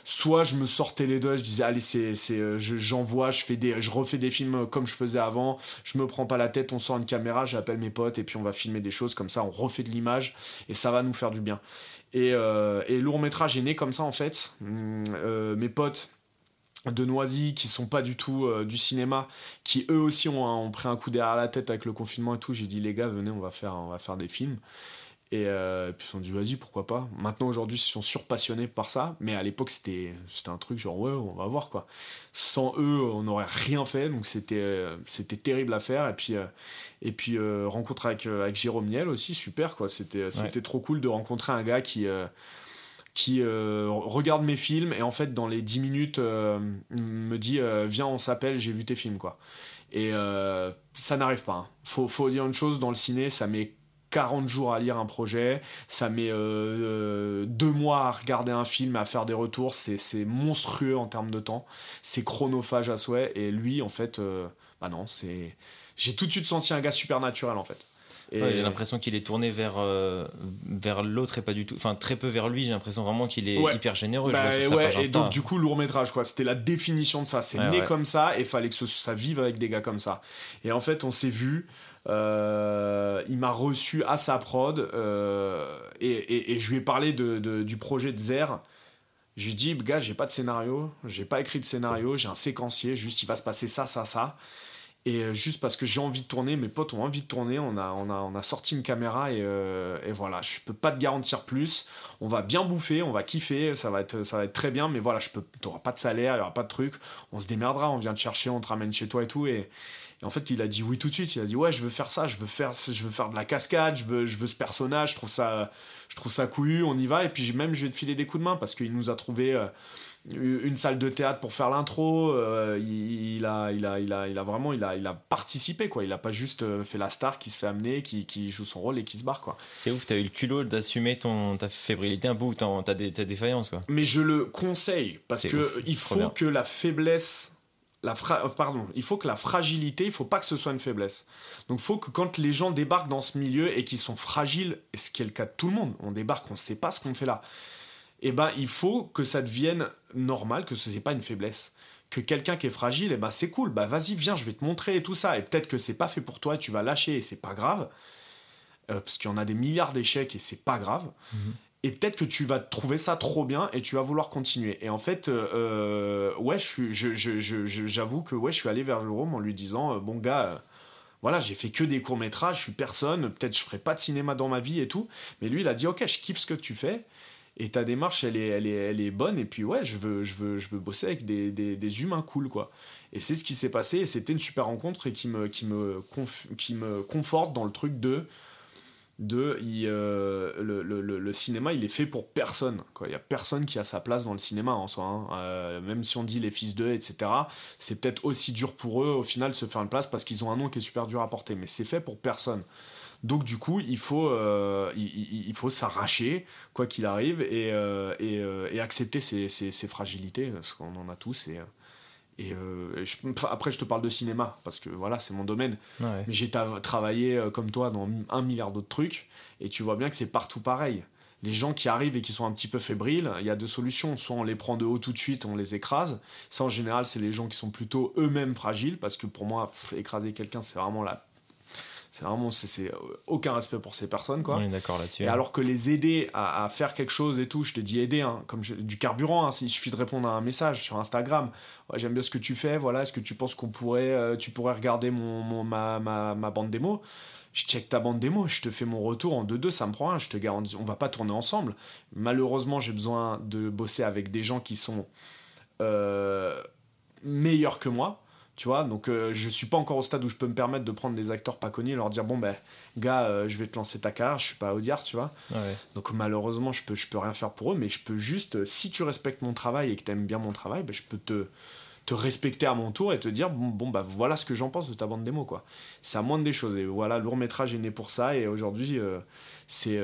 soit je me sortais les deux, je disais allez c'est c'est euh, j'envoie, je fais je refais des films comme je faisais avant, je me prends pas la tête, on sort une caméra, j'appelle mes potes et puis on va filmer des choses comme ça, on refait de l'image et ça va nous faire du bien. Et, euh, et lourd métrage est né comme ça en fait. Hum, euh, mes potes de Noisy qui sont pas du tout du cinéma, qui eux aussi ont, ont, pris un coup derrière la tête avec le confinement et tout. J'ai dit les gars venez on va faire on va faire des films. Euh, et, puis ils se sont dit, vas-y, pourquoi pas. Maintenant, aujourd'hui, ils sont surpassionnés par ça. Mais à l'époque, c'était, c'était un truc genre, ouais, on va voir quoi. Sans eux, on n'aurait rien fait. Donc c'était, euh, c'était terrible à faire. Et puis, euh, et puis rencontre avec, avec Jérôme Niel aussi, super quoi. C'était, c'était trop cool de rencontrer un gars qui. qui regarde mes films et en fait dans les 10 minutes me dit viens on s'appelle j'ai vu tes films quoi et ça n'arrive pas hein. faut, faut dire une chose dans le ciné ça met 40 jours à lire un projet, ça met euh, euh, deux mois à regarder un film, à faire des retours, c'est monstrueux en termes de temps, c'est chronophage à souhait, et lui, en fait, euh, bah non, c'est... J'ai tout de suite senti un gars super naturel, en fait. j'ai l'impression qu'il est tourné vers, vers l'autre et pas du tout. Enfin, très peu vers lui. J'ai l'impression vraiment qu'il est hyper généreux. Bah, et donc, du coup, lourd métrage, quoi. C'était la définition de ça. C'est né comme ça et fallait que ça vive avec des gars comme ça. Et en fait, on s'est vu. Euh, il m'a reçu à sa prod euh, et, je lui ai parlé du projet de Zer. Je lui ai dit, gars, j'ai pas de scénario, j'ai pas écrit de scénario, j'ai un séquencier, juste il va se passer ça, ça, ça. Et euh, juste parce que j'ai envie de tourner, mes potes ont envie de tourner, on a, on a, sorti une caméra et, et, voilà, je peux pas te garantir plus. On va bien bouffer, on va kiffer, ça va être, ça va être très bien, mais voilà, je peux, t'auras pas de salaire, il y aura pas de truc, on se démerdera, on vient te chercher, on te ramène chez toi et tout. Et, en fait, il a dit oui tout de suite. Il a dit ouais, je veux faire ça, je veux faire, je veux faire de la cascade, je veux, je veux ce personnage. Je trouve ça, je ça couillu. On y va. Et puis même, je vais te filer des coups de main parce qu'il nous a trouvé. Euh, une salle de théâtre pour faire l'intro. Euh, il, il a, il a, il a, il a vraiment, il a, il a participé quoi. Il a pas juste euh, fait la star qui se fait amener, qui, qui joue son rôle et qui se barre quoi. C'est ouf, t'as eu le culot d'assumer ton ta fébrilité un peu ou ta, des, défaillance quoi. Mais je le conseille parce que il faut que la faiblesse la fra... Euh, pardon, il faut que la fragilité, il faut pas que ce soit une faiblesse. Donc il faut que quand les gens débarquent dans ce milieu et qu'ils sont fragiles, et ce qui est le cas de tout le monde, on débarque, on ne sait pas ce qu'on fait là. Eh ben, il faut que ça devienne normal, que ce n'est pas une faiblesse. Que quelqu'un qui est fragile, eh ben, c'est cool, bah vas-y, viens, je vais te montrer et tout ça. Et peut-être que c'est pas fait pour toi, et tu vas lâcher et c'est pas grave. Euh, parce qu'il y en a des milliards d'échecs et c'est pas grave. Mhm et peut-être que tu vas trouver ça trop bien et tu vas vouloir continuer. Et en fait, euh, euh, ouais, j'avoue je, je, je, que ouais, je suis allé vers Jérôme en lui disant, euh, bon gars, voilà, j'ai fait que des courts métrages, je suis personne, peut-être je ferai pas de cinéma dans ma vie et tout. Mais lui, il a dit, ok, je kiffe ce que tu fais. Et ta démarche, elle est, elle est, elle est bonne. Et puis ouais, je veux, je veux, je veux bosser avec des, des, des humains cool, quoi. Et c'est ce qui s'est passé. Et c'était une super rencontre et qui me, qui me, qui me conforte dans le truc de de euh, le, cinéma il est fait pour personne il y a personne qui a sa place dans le cinéma en soi hein. euh, même si on dit les fils d'eux etc c'est peut-être aussi dur pour eux au final de se faire une place parce qu'ils ont un nom qui est super dur à porter mais c'est fait pour personne donc du coup il faut euh, il, faut s'arracher quoi qu'il arrive et, et, accepter ses, ses, fragilités parce qu'on en a tous et et, euh, après, je te parle de cinéma, parce que voilà, c'est mon domaine. Mais j'ai travaillé euh, comme toi dans un milliard d'autres trucs, et tu vois bien que c'est partout pareil. Les gens qui arrivent et qui sont un petit peu fébriles, il y a deux solutions. Soit on les prend de haut tout de suite, on les écrase. Ça, en général, c'est les gens qui sont plutôt eux-mêmes fragiles, parce que pour moi, écraser quelqu'un, c'est vraiment la c'est vraiment c'est aucun respect pour ces personnes quoi. On est d'accord là-dessus. Et alors que les aider à, faire quelque chose et tout, je te dis aider hein, comme du carburant, hein, il suffit de répondre à un message sur Instagram. j'aime bien ce que tu fais, voilà, est-ce que tu penses qu'on pourrait euh, tu pourrais regarder mon, ma, ma, ma, bande démo? Je check ta bande démo, je te fais mon retour en 2-2, ça me prend rien, je te garantis, on va pas tourner ensemble. Malheureusement, j'ai besoin de bosser avec des gens qui sont euh, meilleurs que moi tu vois, donc euh, je suis pas encore au stade où je peux me permettre de prendre des acteurs pas connus et leur dire bon ben gars, euh, je vais te lancer ta carrière, je suis pas Audiard, tu vois. Donc malheureusement, je peux je peux rien faire pour eux, mais je peux juste euh, si tu respectes mon travail et que tu aimes bien mon travail, ben, je peux te te respecter à mon tour et te dire bon, bon bah voilà ce que j'en pense de ta bande démo quoi. C'est à moindre des choses et voilà, le métrage est né pour ça et aujourd'hui c'est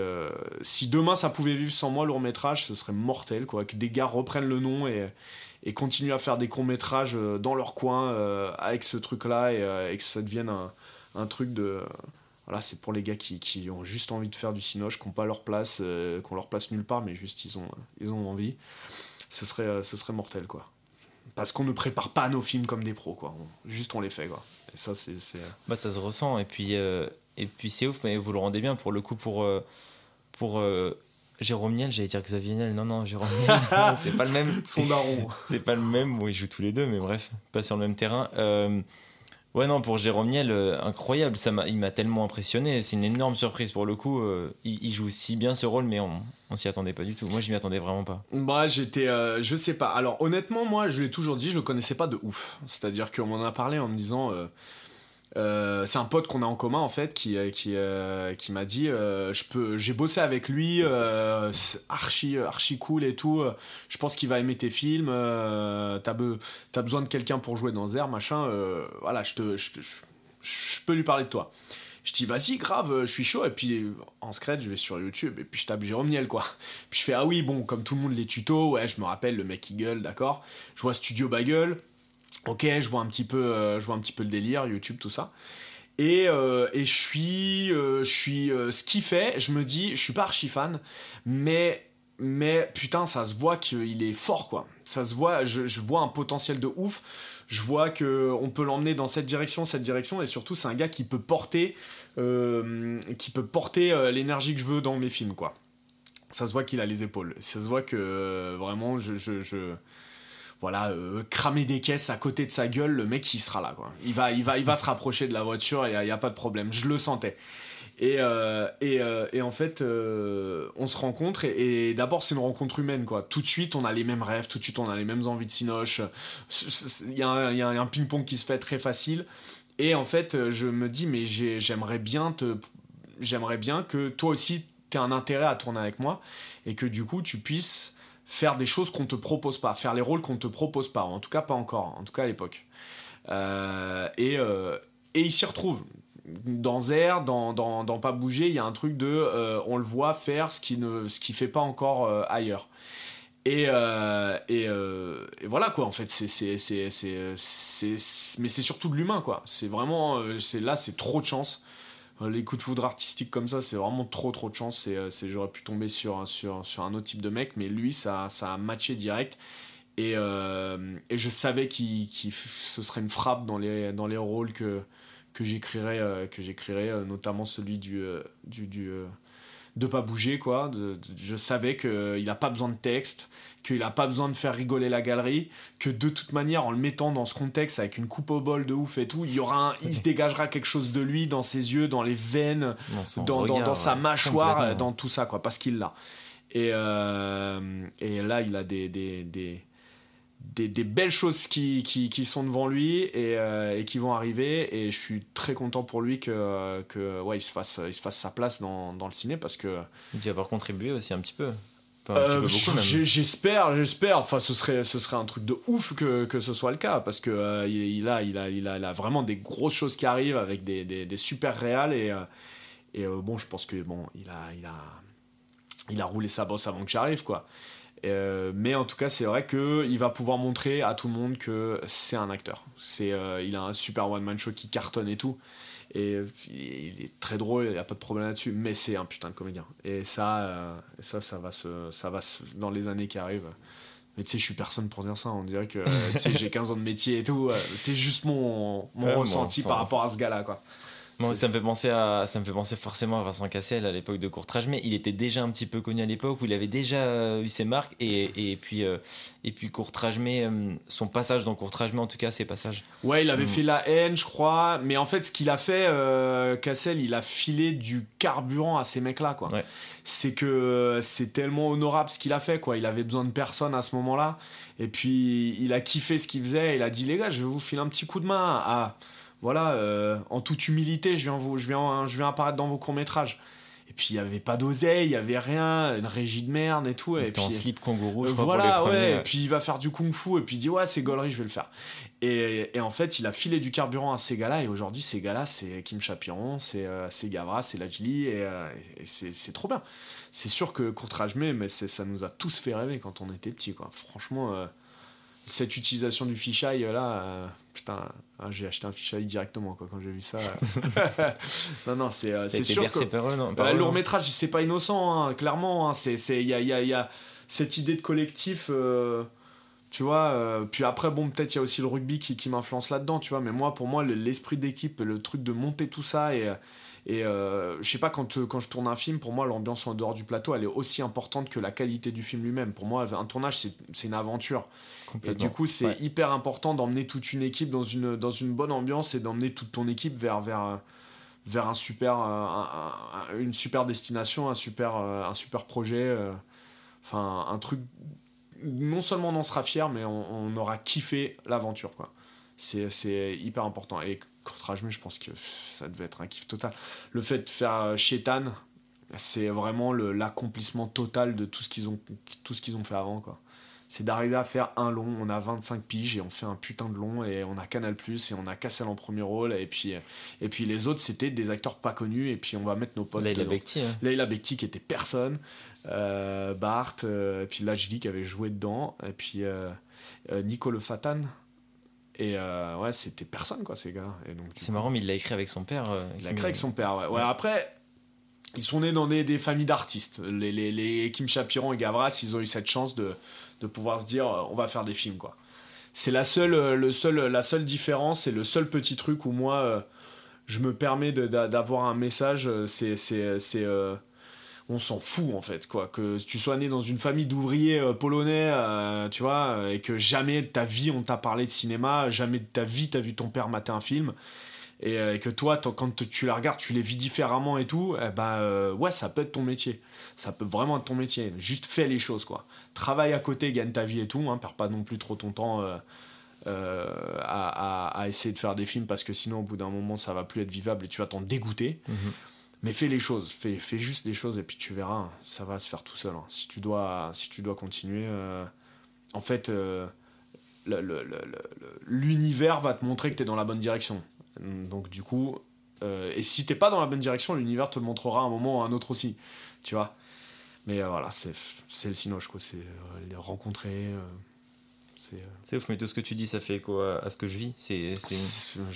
si demain ça pouvait vivre sans moi le métrage, ce serait mortel quoi, que des gars reprennent le nom et et continuent à faire des courts métrages euh, dans leur coin euh, avec ce truc-là euh, et, que ça devienne un, truc de voilà, c'est pour les gars qui, qui, ont juste envie de faire du cinoche, qui n'ont pas leur place, qu'on leur place nulle part, mais juste ils ont, ils ont envie. Ce serait, ce serait mortel, quoi. Parce qu'on ne prépare pas nos films comme des pros, quoi. juste on les fait, quoi. Et ça, c'est. Bah, ça se ressent, et puis, et puis c'est ouf, mais vous le rendez bien pour le coup, pour. pour Jérôme Niel, j'allais dire Xavier Niel. Non, non, Jérôme Niel, c'est pas le même. Son daron. c'est pas le même. Bon, ils jouent tous les deux, mais bref, pas sur le même terrain. Euh, ouais, non, pour Jérôme Niel, euh, incroyable. Ça il m'a tellement impressionné. C'est une énorme surprise pour le coup. Euh, il, joue si bien ce rôle, mais on, on s'y attendait pas du tout. Moi, je m'y attendais vraiment pas. Bah, j'étais, je sais pas. Alors, honnêtement, moi, je l'ai toujours dit, je le connaissais pas de ouf. C'est-à-dire qu'on m'en a parlé en me disant euh, c'est un pote qu'on a en commun en fait qui euh, qui, euh, qui m'a dit je peux j'ai bossé avec lui archi archi cool et tout. Je pense qu'il va aimer tes films t'as as besoin de quelqu'un pour jouer dans Zer machin voilà je te je, peux lui parler de toi. Je dis vas-y grave je suis chaud. Et puis en secret je vais sur YouTube et puis je tape Jérôme Niel quoi. Puis je fais ah oui bon comme tout le monde les tutos ouais je me rappelle le mec qui gueule d'accord. Je vois Studio Bagel ok, je vois un petit peu, euh, je vois un petit peu le délire, YouTube, tout ça. Et, euh, et je suis, euh, je suis ce qu'il fait, je me dis, je suis pas archi fan, mais mais putain, ça se voit qu'il est fort, quoi. Ça se voit, je, je, vois un potentiel de ouf. Je vois que on peut l'emmener dans cette direction, cette direction, et surtout, c'est un gars qui peut porter, qui peut porter l'énergie que je veux dans mes films, quoi. Ça se voit qu'il a les épaules. Ça se voit que vraiment, je, je voilà, euh, cramer des caisses à côté de sa gueule, le mec il sera là quoi. Il va, il va, il va se rapprocher de la voiture il n'y a, pas de problème. Je le sentais. Et, euh, euh, et, en fait, on se rencontre et, d'abord c'est une rencontre humaine quoi. Tout de suite on a les mêmes rêves, tout de suite on a les mêmes envies de cinoche. Il y a un, un ping-pong qui se fait très facile. Et en fait, je me dis mais j'aimerais bien te, j'aimerais bien que toi aussi tu aies un intérêt à tourner avec moi et que du coup tu puisses faire des choses qu'on te propose pas, faire les rôles qu'on te propose pas, en tout cas pas encore, en tout cas à l'époque. et, et il s'y retrouve dans Zer, dans, dans, dans, Pas bouger, il y a un truc de on le voit faire ce qui ne ce qui fait pas encore ailleurs. Et, et, voilà quoi en fait c'est mais c'est surtout de l'humain quoi c'est vraiment là c'est trop de chance euh, les coups de foudre artistiques comme ça, c'est vraiment trop trop de chance. Euh, j'aurais pu tomber sur, un autre type de mec, mais lui, ça, a matché direct. Et, euh, je savais qu'il, ce serait une frappe dans les, rôles que, j'écrirais, notamment celui du de pas bouger quoi. je savais qu'il n'a pas besoin de texte, qu'il n'a pas besoin de faire rigoler la galerie, que de toute manière en le mettant dans ce contexte avec une coupe au bol de ouf et tout, il y aura il se dégagera quelque chose de lui dans ses yeux, dans les veines, dans, dans, sa mâchoire, dans tout ça quoi, parce qu'il l'a. Et, euh, et là il a des, des, des des, belles choses qui, qui, sont devant lui et, euh, et, qui vont arriver. Et je suis très content pour lui que, que ouais, il, se fasse, il se fasse sa place dans, dans le ciné parce que va avoir contribué aussi un petit peu. Euh, j'espère j'espère. Enfin ce serait ce serait un truc de ouf que, que ce soit le cas parce que euh, il, a, il, a, il, a, il, a, vraiment des grosses choses qui arrivent avec des, des, des super réals et, et bon je pense que bon il a il a il a roulé sa bosse avant que j'arrive quoi euh, mais en tout cas, c'est vrai qu'il va pouvoir montrer à tout le monde que c'est un acteur. C'est, euh, il a un super one-man show qui cartonne et tout. Et il est très drôle, il n'y a pas de problème là-dessus, mais c'est un putain de comédien. Et ça, euh, ça, ça va, se, ça va se, dans les années qui arrivent. Mais tu sais, je suis personne pour dire ça. On dirait que j'ai 15 ans de métier et tout. C'est juste mon, mon ressenti par rapport à ce gars-là. Quoi ça me fait penser à, ça me fait penser forcément à Vincent Cassel à l'époque de Courtrage, mais il était déjà un petit peu connu à l'époque où il avait déjà euh, eu ses marques et, et puis euh, et puis Courtrage, mais euh, son passage dans Courtrage, mais en tout cas ses passages. Ouais, il avait mm. fait la haine, je crois, mais en fait ce qu'il a fait, Cassel, il a filé du carburant à ces mecs-là, quoi. C'est que c'est tellement honorable ce qu'il a fait, quoi. Il avait besoin de personne à ce moment-là, et puis il a kiffé ce qu'il faisait. Il a dit les gars, je vais vous filer un petit coup de main à voilà, euh, en toute humilité, je viens, vous, je, viens, je viens apparaître dans vos courts-métrages. Et puis il n'y avait pas d'oseille, il n'y avait rien, une régie de merde et tout. Et puis en slip kangourou, je crois, voilà, pour les ouais. Et puis il va faire du kung-fu et puis il dit ouais c'est gaulerie, je vais le faire. Et, et, en fait il a filé du carburant à ces gars-là et aujourd'hui ces gars-là c'est Kim Chapiron, c'est euh, Gavra, c'est Lajli et, euh, et c'est trop bien. C'est sûr que Courtrage mais ça nous a tous fait rêver quand on était petits quoi. Franchement. Euh, cette utilisation du fisheye là, euh, putain, ah, j'ai acheté un fisheye directement quoi, quand j'ai vu ça. non, non, c'est euh, sûr que bah, le long métrage, c'est pas innocent, hein, clairement. Hein, c'est il y a, y, y a, cette idée de collectif. Euh, tu vois, puis après, bon, peut-être il y a aussi le rugby qui, qui m'influence là-dedans, tu vois, mais moi, pour moi, l'esprit d'équipe, le truc de monter tout ça et, et euh, je sais pas, quand, quand je tourne un film, pour moi, l'ambiance en dehors du plateau, elle est aussi importante que la qualité du film lui-même. Pour moi, un tournage, c'est une aventure. Et du coup, c'est hyper important d'emmener toute une équipe dans une, dans une bonne ambiance et d'emmener toute ton équipe vers, vers, vers un super, une super destination, un super, un super projet. Euh, enfin, un truc. Non seulement on en sera fier, mais on, on aura kiffé l'aventure. quoi. C'est hyper important. Et mais je pense que ça devait être un kiff total. Le fait de faire Chetan, euh, c'est vraiment l'accomplissement total de tout ce qu'ils ont, tout ce qu'ils ont fait avant, quoi. C'est d'arriver à faire un long, on a 25 piges et on fait un putain de long et on a Canal Plus et on a Cassel en premier rôle et puis, et puis les autres c'était des acteurs pas connus et puis on va mettre nos potes. Leila Bekti. Hein. Leila Bekti qui était personne, euh, Bart, euh, et puis Lajli qui avait joué dedans et puis euh, Nico Le Fatan et euh, ouais, c'était personne, quoi, ces gars. C'est marrant, mais il l'a écrit avec son père. Euh, il l'a écrit avec son père, ouais. ouais. Après, ils sont nés dans des, des familles d'artistes. Les, les, les, Kim Chapiron et Gavras, ils ont eu cette chance de, de pouvoir se dire euh, on va faire des films, quoi. C'est la seule, le seul, la seule différence et le seul petit truc où moi, je me permets d'avoir un message. C'est on s'en fout en fait quoi. Que tu sois né dans une famille d'ouvriers euh, polonais euh, tu vois euh, et que jamais de ta vie on t'a parlé de cinéma jamais de ta vie t'as vu ton père mater un film et, que toi quand tu la regardes tu les vis différemment et tout eh ben ouais ça peut être ton métier. Ça peut vraiment être ton métier. Juste fais les choses quoi. Travaille à côté gagne ta vie et tout hein, perds pas non plus trop ton temps à, essayer de faire des films parce que sinon au bout d'un moment ça va plus être vivable et tu vas t'en dégoûter. Mhm. Mais fais les choses, fais, fais, juste les choses et puis tu verras, ça va se faire tout seul. Hein. Si, tu dois, si tu dois continuer, euh, en fait, euh, l'univers va te montrer que tu es dans la bonne direction. Donc du coup, euh, et si t'es pas dans la bonne direction, l'univers te le montrera à un moment ou à un autre aussi, tu vois. Mais voilà, c'est le cinoche, quoi. C'est les rencontrer. C'est ouf, mais tout ce que tu dis, ça fait écho à, ce que je vis. C'est,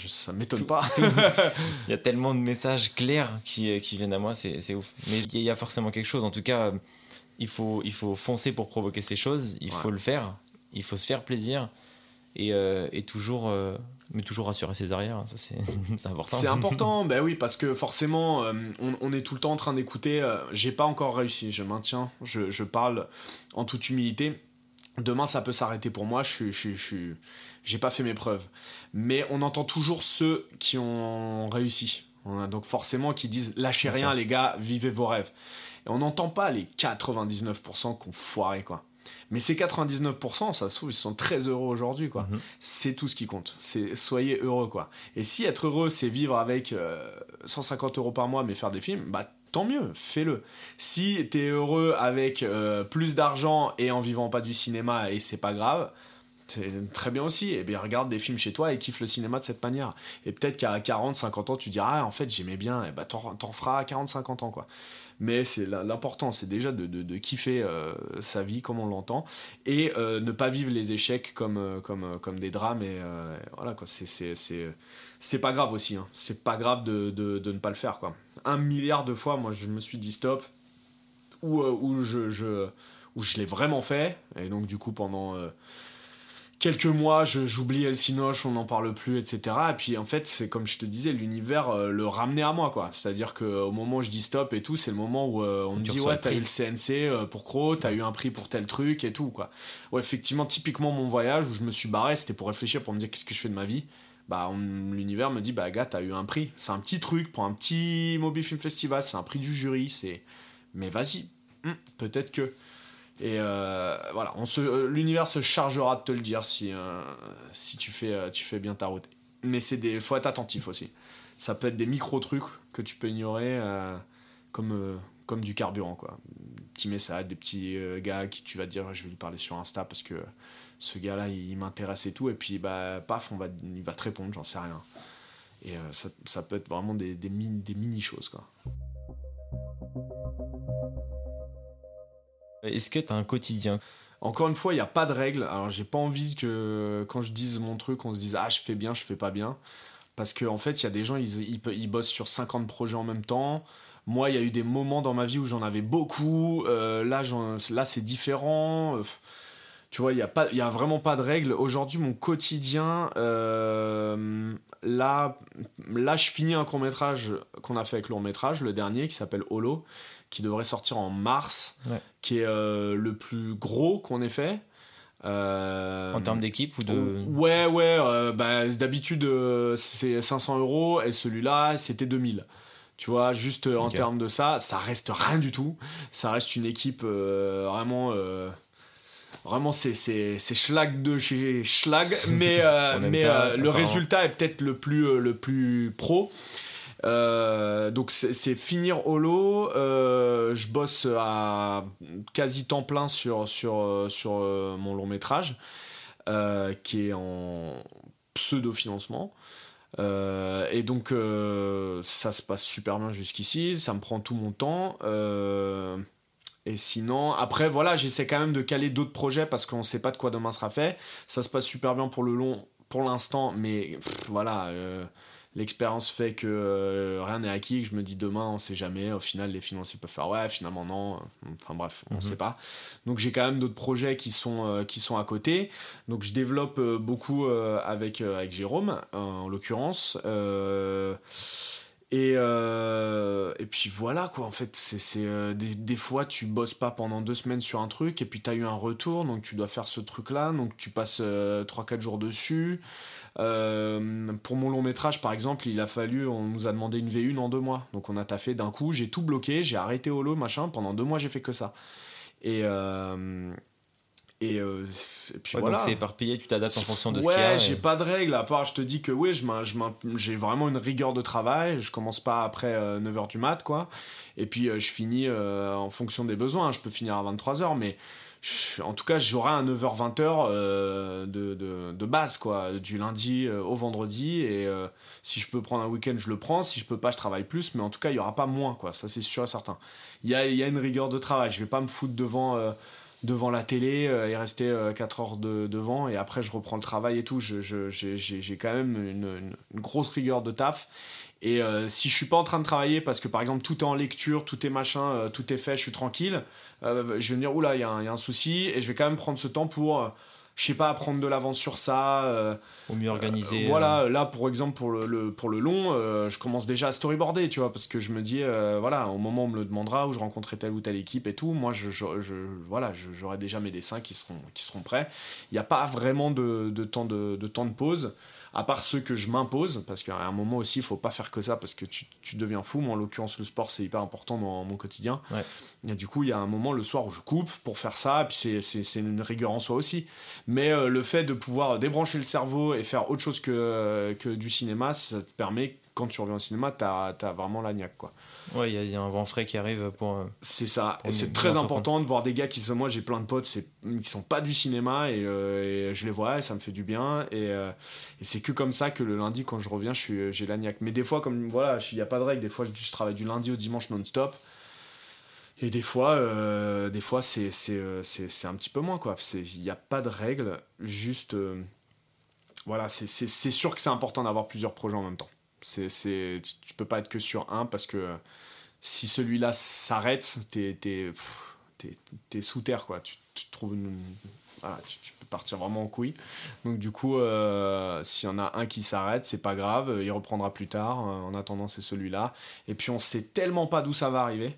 ça m'étonne pas. il y a tellement de messages clairs qui, qui viennent à moi, c'est, ouf. Mais il y a forcément quelque chose. En tout cas, il faut, il faut foncer pour provoquer ces choses. Il faut le faire. Il faut se faire plaisir. Et, et toujours mais toujours rassurer ses arrières, hein, ça c'est important. C'est important, ben oui, parce que forcément, euh, on, est tout le temps en train d'écouter. Euh, j'ai pas encore réussi, je maintiens, je, parle en toute humilité. Demain, ça peut s'arrêter pour moi, je suis, je, j'ai pas fait mes preuves. Mais on entend toujours ceux qui ont réussi. donc forcément qui disent lâchez rien les gars, vivez vos rêves. Et on n'entend pas les 99% qu'on foiré quoi. Mais ces 99%, ça se trouve, ils sont très heureux aujourd'hui, quoi. Mhm. C'est tout ce qui compte. C'est soyez heureux, quoi. Et si être heureux, c'est vivre avec 150 euh, euros par mois, mais faire des films, bah tant mieux, fais-le. Si t'es heureux avec euh, plus d'argent et en vivant pas du cinéma et c'est pas grave, c'est très bien aussi. Et eh bien regarde des films chez toi et kiffe le cinéma de cette manière. Et peut-être qu'à 40, 50 ans, tu diras, ah, en fait, j'aimais bien, et eh bah t'en feras à 40, 50 ans, quoi mais c'est l'important, c'est déjà de, kiffer euh, sa vie comme on l'entend et euh, ne pas vivre les échecs comme, comme, comme des drames. Et voilà, quoi, c'est pas grave aussi. Hein. C'est pas grave de, ne pas le faire. Quoi. Un milliard de fois, moi, je me suis dit stop, ou, ou je, je, je l'ai vraiment fait, et donc, du coup, pendant quelques mois, j'oubliais le Cinoche, on n'en parle plus, etc. Et puis en fait, c'est comme je te disais, l'univers euh, le ramenait à moi, quoi. C'est-à-dire qu'au moment où je dis stop et tout, c'est le moment où euh, on me dit ouais, t'as eu le CNC euh, pour Cro, t'as eu un prix pour tel truc et tout, quoi. Ouais, effectivement, typiquement mon voyage où je me suis barré, c'était pour réfléchir, pour me dire qu'est-ce que je fais de ma vie? Bah, l'univers me dit bah gars, t'as eu un prix. C'est un petit truc pour un petit Mobile Film Festival, c'est un prix du jury, c'est. Mais vas-y, hum, peut-être que. Et euh, voilà, euh, l'univers se chargera de te le dire si, euh, tu, fais, bien ta route. Mais c'est des, faut être attentif aussi. Ça peut être des micro trucs que tu peux ignorer, comme, comme du carburant quoi. Des petits messages, des petits gars qui tu vas dire, je vais lui parler sur Insta parce que ce gars-là, il, m'intéresse et tout. Et puis bah paf, on va, il va te répondre, j'en sais rien. Et ça, ça, peut être vraiment des, des, mini, des mini choses quoi. Est-ce que tu as un quotidien? Encore une fois, il n'y a pas de règle. Alors, j'ai pas envie que quand je dise mon truc, on se dise ah, je fais bien, je fais pas bien. Parce qu'en en fait, il y a des gens, ils, ils, bossent sur 50 projets en même temps. Moi, il y a eu des moments dans ma vie où j'en avais beaucoup. Euh, là, là c'est différent. Tu vois, il n'y a, pas, a vraiment pas de règle. Aujourd'hui, mon quotidien, euh, là, là, je finis un court métrage qu'on a fait avec le long métrage, le dernier, qui s'appelle Holo qui devrait sortir en mars, qui est euh, le plus gros qu'on ait fait. Euh, en termes d'équipe ou de. Ouais, ouais, euh, bah, d'habitude c'est 500 euros et celui-là c'était 2000. Tu vois, juste en termes de ça, ça reste rien du tout. Ça reste une équipe vraiment. Vraiment, c'est schlag de chez schlag, mais, mais le résultat est peut-être le plus, le plus pro. Euh, donc c'est finir holo. Euh, je bosse à quasi temps plein sur, sur, sur euh, mon long métrage qui est en pseudo-financement. et donc ça se passe super bien jusqu'ici, ça me prend tout mon temps. Et sinon, après voilà, j'essaie quand même de caler d'autres projets parce qu'on ne sait pas de quoi demain sera fait. Ça se passe super bien pour le long pour l'instant, mais voilà l'expérience fait que euh, rien n'est acquis, que je me dis demain, on sait jamais. Au final, les financiers peuvent faire ouais, finalement non. Enfin bref, on ne mhm. sait pas. Donc j'ai quand même d'autres projets qui sont, euh, qui sont à côté. Donc je développe euh, beaucoup avec, avec Jérôme, en l'occurrence. Et, et puis voilà quoi, en fait, c'est des, des, fois tu bosses pas pendant deux semaines sur un truc et puis tu as eu un retour, donc tu dois faire ce truc là, donc tu passes 3-4 jours dessus. Euh, pour mon long métrage, par exemple, il a fallu, on nous a demandé une V1 en deux mois. Donc on a taffé d'un coup, j'ai tout bloqué, j'ai arrêté Holo, machin. Pendant deux mois, j'ai fait que ça. Et. Euh, et, euh, puis voilà. Donc c'est éparpillé, tu t'adaptes en fonction de ce qu'il y a. Ouais, j'ai pas de règles, à part je te dis que oui, j'ai vraiment une rigueur de travail, je commence pas après 9h du mat, quoi. Et puis je finis en fonction des besoins, je peux finir à 23h, mais en tout cas, j'aurai un 9h-20h euh, de, de, base, quoi, du lundi euh, au vendredi. Et euh, si je peux prendre un week-end, je le prends. Si je peux pas, je travaille plus. Mais en tout cas, il y aura pas moins, quoi. Ça, c'est sûr et certain. Il y a, y a, une rigueur de travail. Je vais pas me foutre devant, devant la télé et rester 4 heures de, devant. Et après, je reprends le travail et tout. J'ai quand même une, grosse rigueur de taf. Et euh, si je suis pas en train de travailler parce que par exemple tout est en lecture, tout est machin, euh, tout est fait, je suis tranquille, euh, je vais me dire oula, il y, a un souci et je vais quand même prendre ce temps pour, je sais pas, prendre de l'avance sur ça. Au mieux organiser. voilà, là pour exemple pour le, pour le long, je commence déjà à storyboarder, tu vois, parce que je me dis voilà, au moment où on me le demandera, où je rencontrerai telle ou telle équipe et tout, moi je, je, voilà, j'aurai déjà mes dessins qui seront, qui seront prêts. Il n'y a pas vraiment de, de temps de, de temps de pause à part ceux que je m'impose, parce qu'à un moment aussi, il faut pas faire que ça, parce que tu, deviens fou. Moi, en l'occurrence, le sport, c'est hyper important dans mon quotidien. Et du coup, il y a un moment le soir où je coupe pour faire ça, et puis c'est une rigueur en soi aussi. Mais euh, le fait de pouvoir débrancher le cerveau et faire autre chose que, que du cinéma, ça te permet, quand tu reviens au cinéma, tu as, as, vraiment la quoi. Ouais, il y, a un vent frais qui arrive pour. Euh, c'est ça. et c'est très important de voir des gars qui sont. Moi, j'ai plein de potes qui sont pas du cinéma euh, et, je les vois et ça me fait du bien. Euh, et, c'est que comme ça que le lundi, quand je reviens, j'ai l'agnac. Mais des fois, comme voilà, il n'y a pas de règle. Des fois, je, travaille du lundi au dimanche non-stop. Et des fois, des fois c'est un petit peu moins. Il n'y a pas de règle. Juste. voilà, c'est sûr que c'est important d'avoir plusieurs projets en même temps. C'est, c'est, tu peux pas être que sur un parce que si celui-là s'arrête, t'es, t'es, t'es, sous terre quoi. Tu, trouves tu, peux partir vraiment en couille. Donc du coup, euh, s'il y en a un qui s'arrête, c'est pas grave, il reprendra plus tard. Euh, en attendant, c'est celui-là. Et puis on sait tellement pas d'où ça va arriver.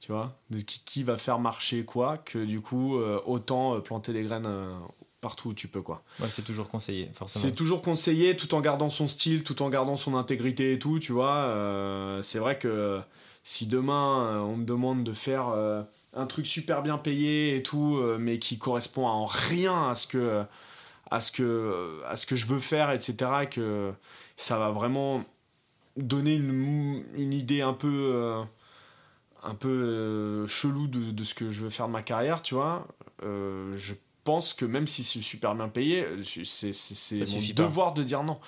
Tu vois, de qui, va faire marcher quoi, que du coup, euh, autant planter des graines partout où tu peux quoi. Ouais, c'est toujours conseillé, forcément. C'est toujours conseillé tout en gardant son style, tout en gardant son intégrité et tout, tu vois. Euh, c'est vrai que si demain euh, on me demande de faire euh, un truc super bien payé et tout, mais qui correspond en rien à ce que à ce que à ce que je veux faire, etc. Que ça va vraiment donner une, une idée un peu un peu chelou de, de, ce que je veux faire de ma carrière, tu vois. je pense que même si c'est super bien payé, c'est mon devoir de dire non.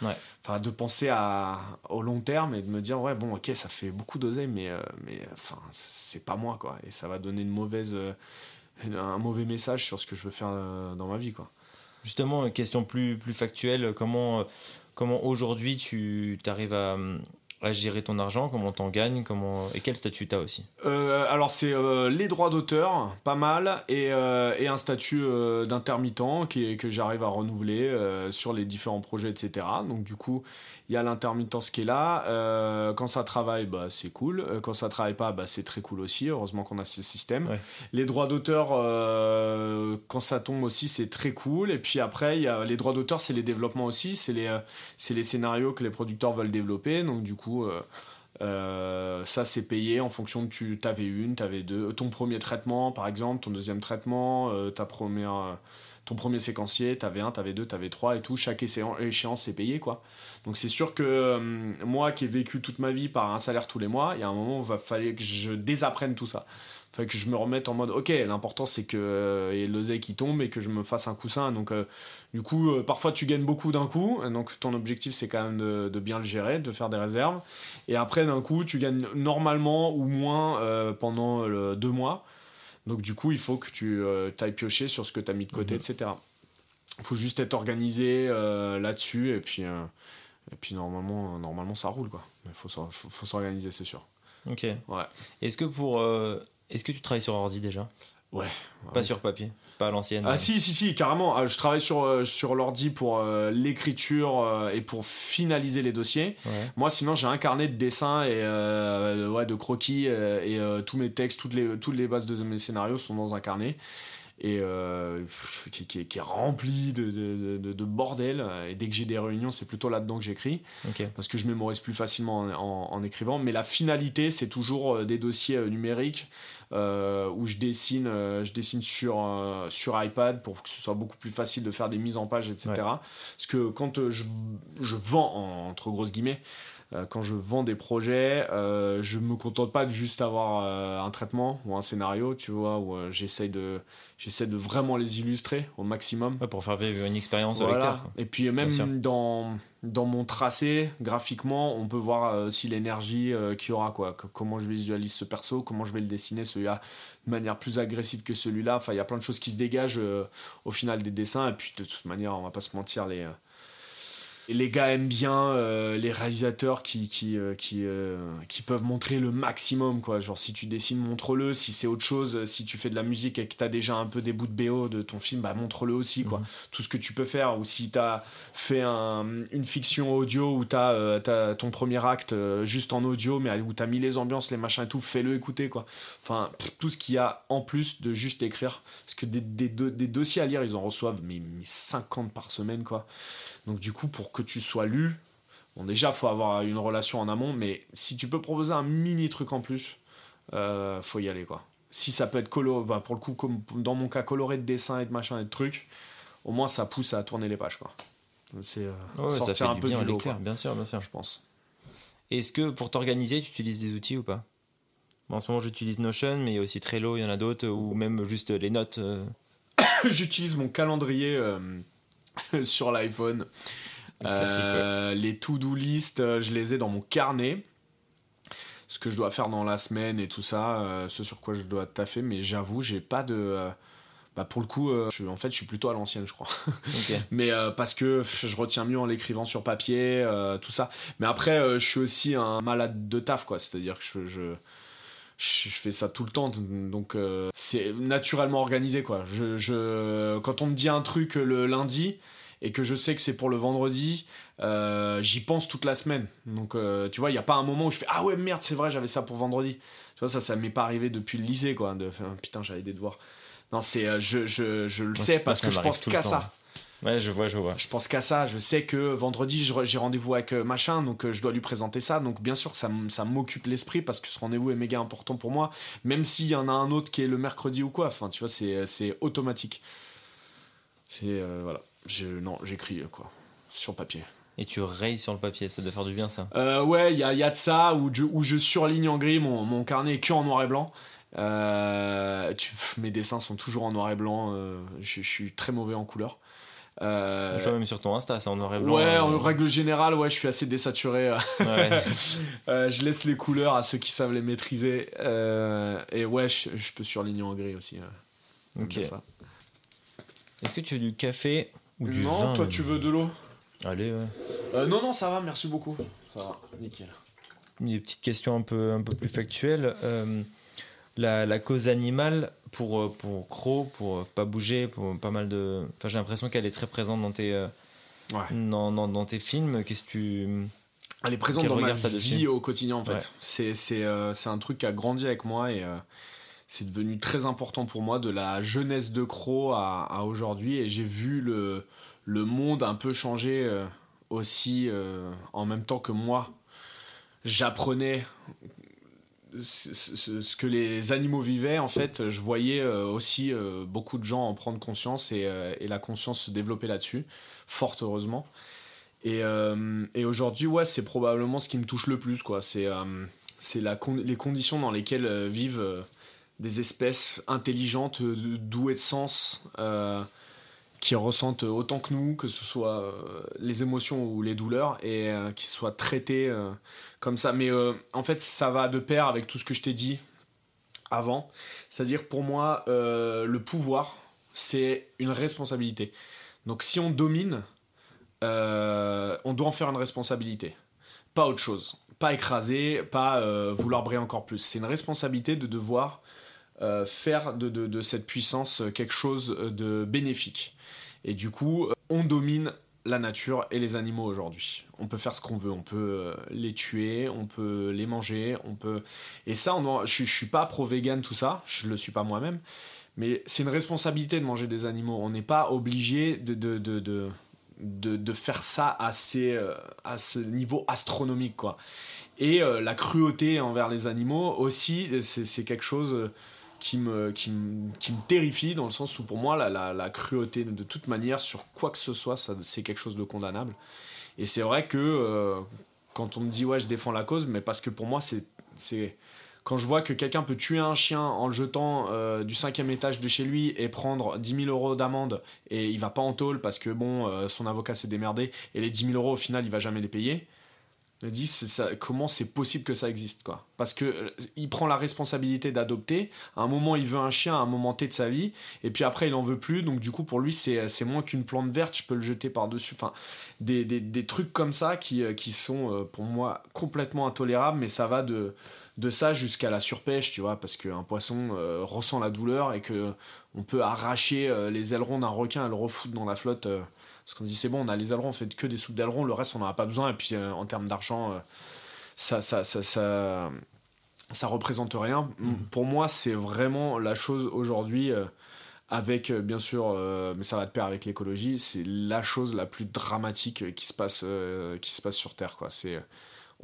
Enfin, de penser à, au long terme et de me dire, ouais, bon, ok, ça fait beaucoup d'oseille, mais, euh, mais enfin, c'est pas moi, quoi. Et ça va donner une mauvaise, euh, un mauvais message sur ce que je veux faire euh, dans ma vie, quoi. Justement, question plus, plus factuelle, comment, comment aujourd'hui tu arrives à, à gérer ton argent, comment t'en gagnes, comment et quel statut t'as aussi? Euh, Alors c'est euh, les droits d'auteur, pas mal, et, euh, et un statut d'intermittent qui que j'arrive à renouveler sur les différents projets, etc. Donc du coup, il y a l'intermittence qui est là. Quand ça travaille, bah, c'est cool. Quand ça travaille pas, bah, c'est très cool aussi. Heureusement qu'on a ce système. Les droits d'auteur, quand ça tombe aussi, c'est très cool. Et puis après, il y a les droits d'auteur, c'est les développements aussi. C'est les, c'est les scénarios que les producteurs veulent développer. Donc du coup. Ça c'est payé en fonction de tu avais une, tu avais deux, ton premier traitement par exemple, ton deuxième traitement, ta première, ton premier séquencier, t'avais un, t'avais deux, t'avais trois et tout. Chaque échéance c'est payé quoi. Donc c'est sûr que euh, moi qui ai vécu toute ma vie par un salaire tous les mois, il y a un moment où il va falloir que je désapprenne tout ça. Fallait que je me remette en mode ok, l'important c'est que euh, y ait l'oseille qui tombe et que je me fasse un coussin. Donc euh, du coup, parfois tu gagnes beaucoup d'un coup. Donc ton objectif c'est quand même de, bien le gérer, de faire des réserves. Et après d'un coup, tu gagnes normalement ou moins pendant deux mois. Donc du coup, il faut que tu euh, ailles piocher sur ce que tu as mis de côté, mhm. etc. Il faut juste être organisé euh, là-dessus et puis, euh, et puis normalement, normalement ça roule. quoi. Il faut, faut, s'organiser, c'est sûr. Ok. Ouais. Est-ce que, pour, est-ce que tu travailles sur ordi déjà? Ouais. Pas sur papier? Pas à l'ancienne. Ah si, si, si, carrément. Ah, je travaille sur, euh, sur l'ordi pour euh, l'écriture euh, et pour finaliser les dossiers. Moi, sinon, j'ai un carnet de dessins et ouais, de croquis et tous mes textes, toutes les, toutes les bases de mes scénarios sont dans un carnet et qui, est rempli de, de, de, bordel. Et dès que j'ai des réunions, c'est plutôt là-dedans que j'écris. Parce que je mémorise plus facilement en, en écrivant. Mais la finalité, c'est toujours des dossiers numériques euh, où je dessine, euh, je dessine sur, euh, sur iPad pour que ce soit beaucoup plus facile de faire des mises en page, etc. Parce que quand je, je, vends, entre grosses guillemets, euh, quand je vends des projets, euh, je me contente pas de juste avoir euh, un traitement ou un scénario, tu vois, où j'essaie de, j'essaie de vraiment les illustrer au maximum. pour faire vivre une expérience au lecteur. Et puis même dans, dans mon tracé, graphiquement, on peut voir aussi l'énergie qu'il y aura, quoi. comment je visualise ce perso, comment je vais le dessiner, celui-là, de manière plus agressive que celui-là. Enfin, il y a plein de choses qui se dégagent au final des dessins. Et puis de toute manière, on va pas se mentir, les les gars aiment bien euh, les réalisateurs qui, qui, euh, qui, euh, qui, peuvent montrer le maximum. Quoi. Genre, si tu dessines, montre-le. Si c'est autre chose, si tu fais de la musique et que tu as déjà un peu des bouts de BO de ton film, bah, montre-le aussi. Quoi. Mhm. Tout ce que tu peux faire. Ou si tu as fait une fiction audio où tu as, ton premier acte juste en audio, mais où tu as mis les ambiances, les machins et tout, fais-le écouter. Quoi. Enfin, tout ce qu'il y a en plus de juste écrire. Parce que des, des, des dossiers à lire, ils en reçoivent mais, mais 50 par semaine. quoi. Donc du coup, pour que tu sois lu, bon déjà, faut avoir une relation en amont, mais si tu peux proposer un mini truc en plus, euh, faut y aller quoi. Si ça peut être coloré, bah, pour le coup, comme dans mon cas, coloré de dessin et de machin et de trucs, au moins ça pousse à tourner les pages quoi. C'est euh, sortir un peu du lot, bien sûr, bien sûr, je pense. Est-ce que pour t'organiser, tu utilises des outils ou pas? En ce moment, j'utilise Notion, mais il y a aussi Trello, il y en a d'autres, ou même juste les notes. Euh. J'utilise mon calendrier sur l'iPhone. Euh, les to-do list, euh, je les ai dans mon carnet. Ce que je dois faire dans la semaine et tout ça, euh, ce sur quoi je dois taffer, mais j'avoue, j'ai pas de. bah pour le coup, je, en fait, je suis plutôt à l'ancienne, je crois. mais parce que je retiens mieux en l'écrivant sur papier, tout ça. Mais après, je suis aussi un malade de taf, quoi. C'est-à-dire que je, je je fais ça tout le temps, donc c'est naturellement organisé quoi. Je, je, quand on me dit un truc le lundi, et que je sais que c'est pour le vendredi, euh, j'y pense toute la semaine. Donc, euh, tu vois, il n'y a pas un moment où je fais Ah ouais, merde, c'est vrai, j'avais ça pour vendredi. Tu vois, ça, ça m'est pas arrivé depuis le lycée, quoi. De Putain, j'avais des devoirs. Non, c'est, euh, je, je, je, le sais parce que je pense qu'à ça. Ouais, je vois, je vois. Je pense qu'à ça. Je sais que vendredi, j'ai rendez-vous avec machin, donc je dois lui présenter ça. Donc, bien sûr, ça, ça m'occupe l'esprit parce que ce rendez-vous est méga important pour moi. Même s'il y en a un autre qui est le mercredi ou quoi. Enfin, tu vois, c'est automatique. C'est. voilà non, j'écris quoi, sur papier. Et tu rayes sur le papier, ça doit faire du bien ça. Euh, ouais, il y a, y a, de ça, où je, où je surligne en gris, mon, mon carnet est que en noir et blanc. Euh, tu, mes dessins sont toujours en noir et blanc, euh, je, suis très mauvais en couleur. Je vois même sur ton Insta, c'est en noir et blanc. Ouais, en règle générale, ouais, je suis assez désaturé. je laisse les couleurs à ceux qui savent les maîtriser. et ouais, je, peux surligner en gris aussi. ok. Est-ce que tu as du café non, toi tu veux de l'eau? Allez, ouais. Euh, non, non, ça va, merci beaucoup. Ça va, nickel. Des petites questions un peu, un peu plus factuelles. Euh, la, cause animale pour, euh, pour Crow, pour pas bouger, pour pas mal de. Enfin, j'ai l'impression qu'elle est très présente dans tes, dans, dans, tes films. Qu'est-ce que tu. Elle est présente dans ma vie au quotidien en fait. C'est un truc qui a grandi avec moi et c'est devenu très important pour moi de la jeunesse de Croc à, aujourd'hui et j'ai vu le, le monde un peu changer euh, aussi euh, en même temps que moi. J'apprenais ce, que les animaux vivaient, en fait, je voyais euh, aussi beaucoup de gens en prendre conscience et, la conscience se développer là-dessus, fort heureusement. Et, aujourd'hui, ouais, c'est probablement ce qui me touche le plus, quoi. C'est c'est les conditions dans lesquelles vivent des espèces intelligentes, euh, douées de sens, euh, qui ressentent autant que nous, que ce soit euh, les émotions ou les douleurs, et qui soient traitées comme ça. Mais en fait, ça va de pair avec tout ce que je t'ai dit avant. C'est-à-dire, pour moi, le pouvoir, c'est une responsabilité. Donc, si on domine, on doit en faire une responsabilité. Pas autre chose. Pas écraser, pas vouloir briller encore plus. C'est une responsabilité de devoir euh, faire de, cette puissance quelque chose de bénéfique. Et du coup, on domine la nature et les animaux aujourd'hui. On peut faire ce qu'on veut, on peut euh, les tuer, on peut les manger, on peut... Et ça, je, ne suis pas pro-vegan, tout ça, je le suis pas moi-même, mais c'est une responsabilité de manger des animaux. On n'est pas obligé de, faire ça à, euh, à ce niveau astronomique, quoi. Et la cruauté envers les animaux aussi, c'est quelque chose qui me, qui, qui me terrifie dans le sens où pour moi la, la, cruauté de toute manière sur quoi que ce soit c'est quelque chose de condamnable et c'est vrai que euh, quand on me dit ouais je défends la cause, mais parce que pour moi c'est c'est quand je vois que quelqu'un peut tuer un chien en le jetant euh, du cinquième étage de chez lui et prendre 10 000 euros d'amende et il va pas en tôle parce que bon, euh, son avocat s'est démerdé et les 10 000 euros au final il va jamais les payer. Je dis ça, comment c'est possible que ça existe quoi Parce que euh, il prend la responsabilité d'adopter. À un moment il veut un chien à un moment T de sa vie et puis après il en veut plus. Donc du coup pour lui c'est moins qu'une plante verte. Je peux le jeter par dessus. Enfin des, trucs comme ça qui, qui sont pour moi complètement intolérables. Mais ça va de ça jusqu'à la surpêche, tu vois, parce qu'un poisson euh, ressent la douleur et que on peut arracher euh, les ailerons d'un requin et le refoutre dans la flotte. Euh, parce qu'on dit c'est bon, on a les ailerons, on fait que des soupes d'ailerons, le reste on n'en a pas besoin. Et puis en termes d'argent, ça, ça, ça, ça, ça, représente rien. Mm. Pour moi, c'est vraiment la chose aujourd'hui avec bien sûr, mais ça va de pair avec l'écologie, c'est la chose la plus dramatique qui se passe, qui se passe sur Terre. Quoi. C'est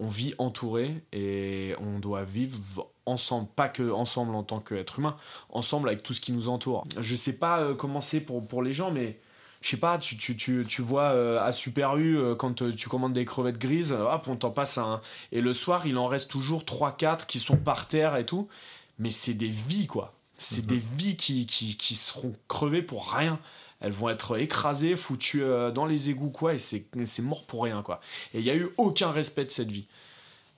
on vit entouré et on doit vivre ensemble, pas que ensemble en tant qu'être humain, ensemble avec tout ce qui nous entoure. Je sais pas euh, comment c'est pour, pour les gens, mais je sais pas, tu, tu, tu, tu vois euh, à Super U, euh, quand tu commandes des crevettes grises, hop, on t'en passe un. Et le soir, il en reste toujours 3-4 qui sont par terre et tout. Mais c'est des vies, quoi. C'est mhm. des vies qui, qui, qui seront crevées pour rien elles vont être écrasées, foutues euh, dans les égouts, quoi, et c'est mort pour rien, quoi. Et il n'y a eu aucun respect de cette vie.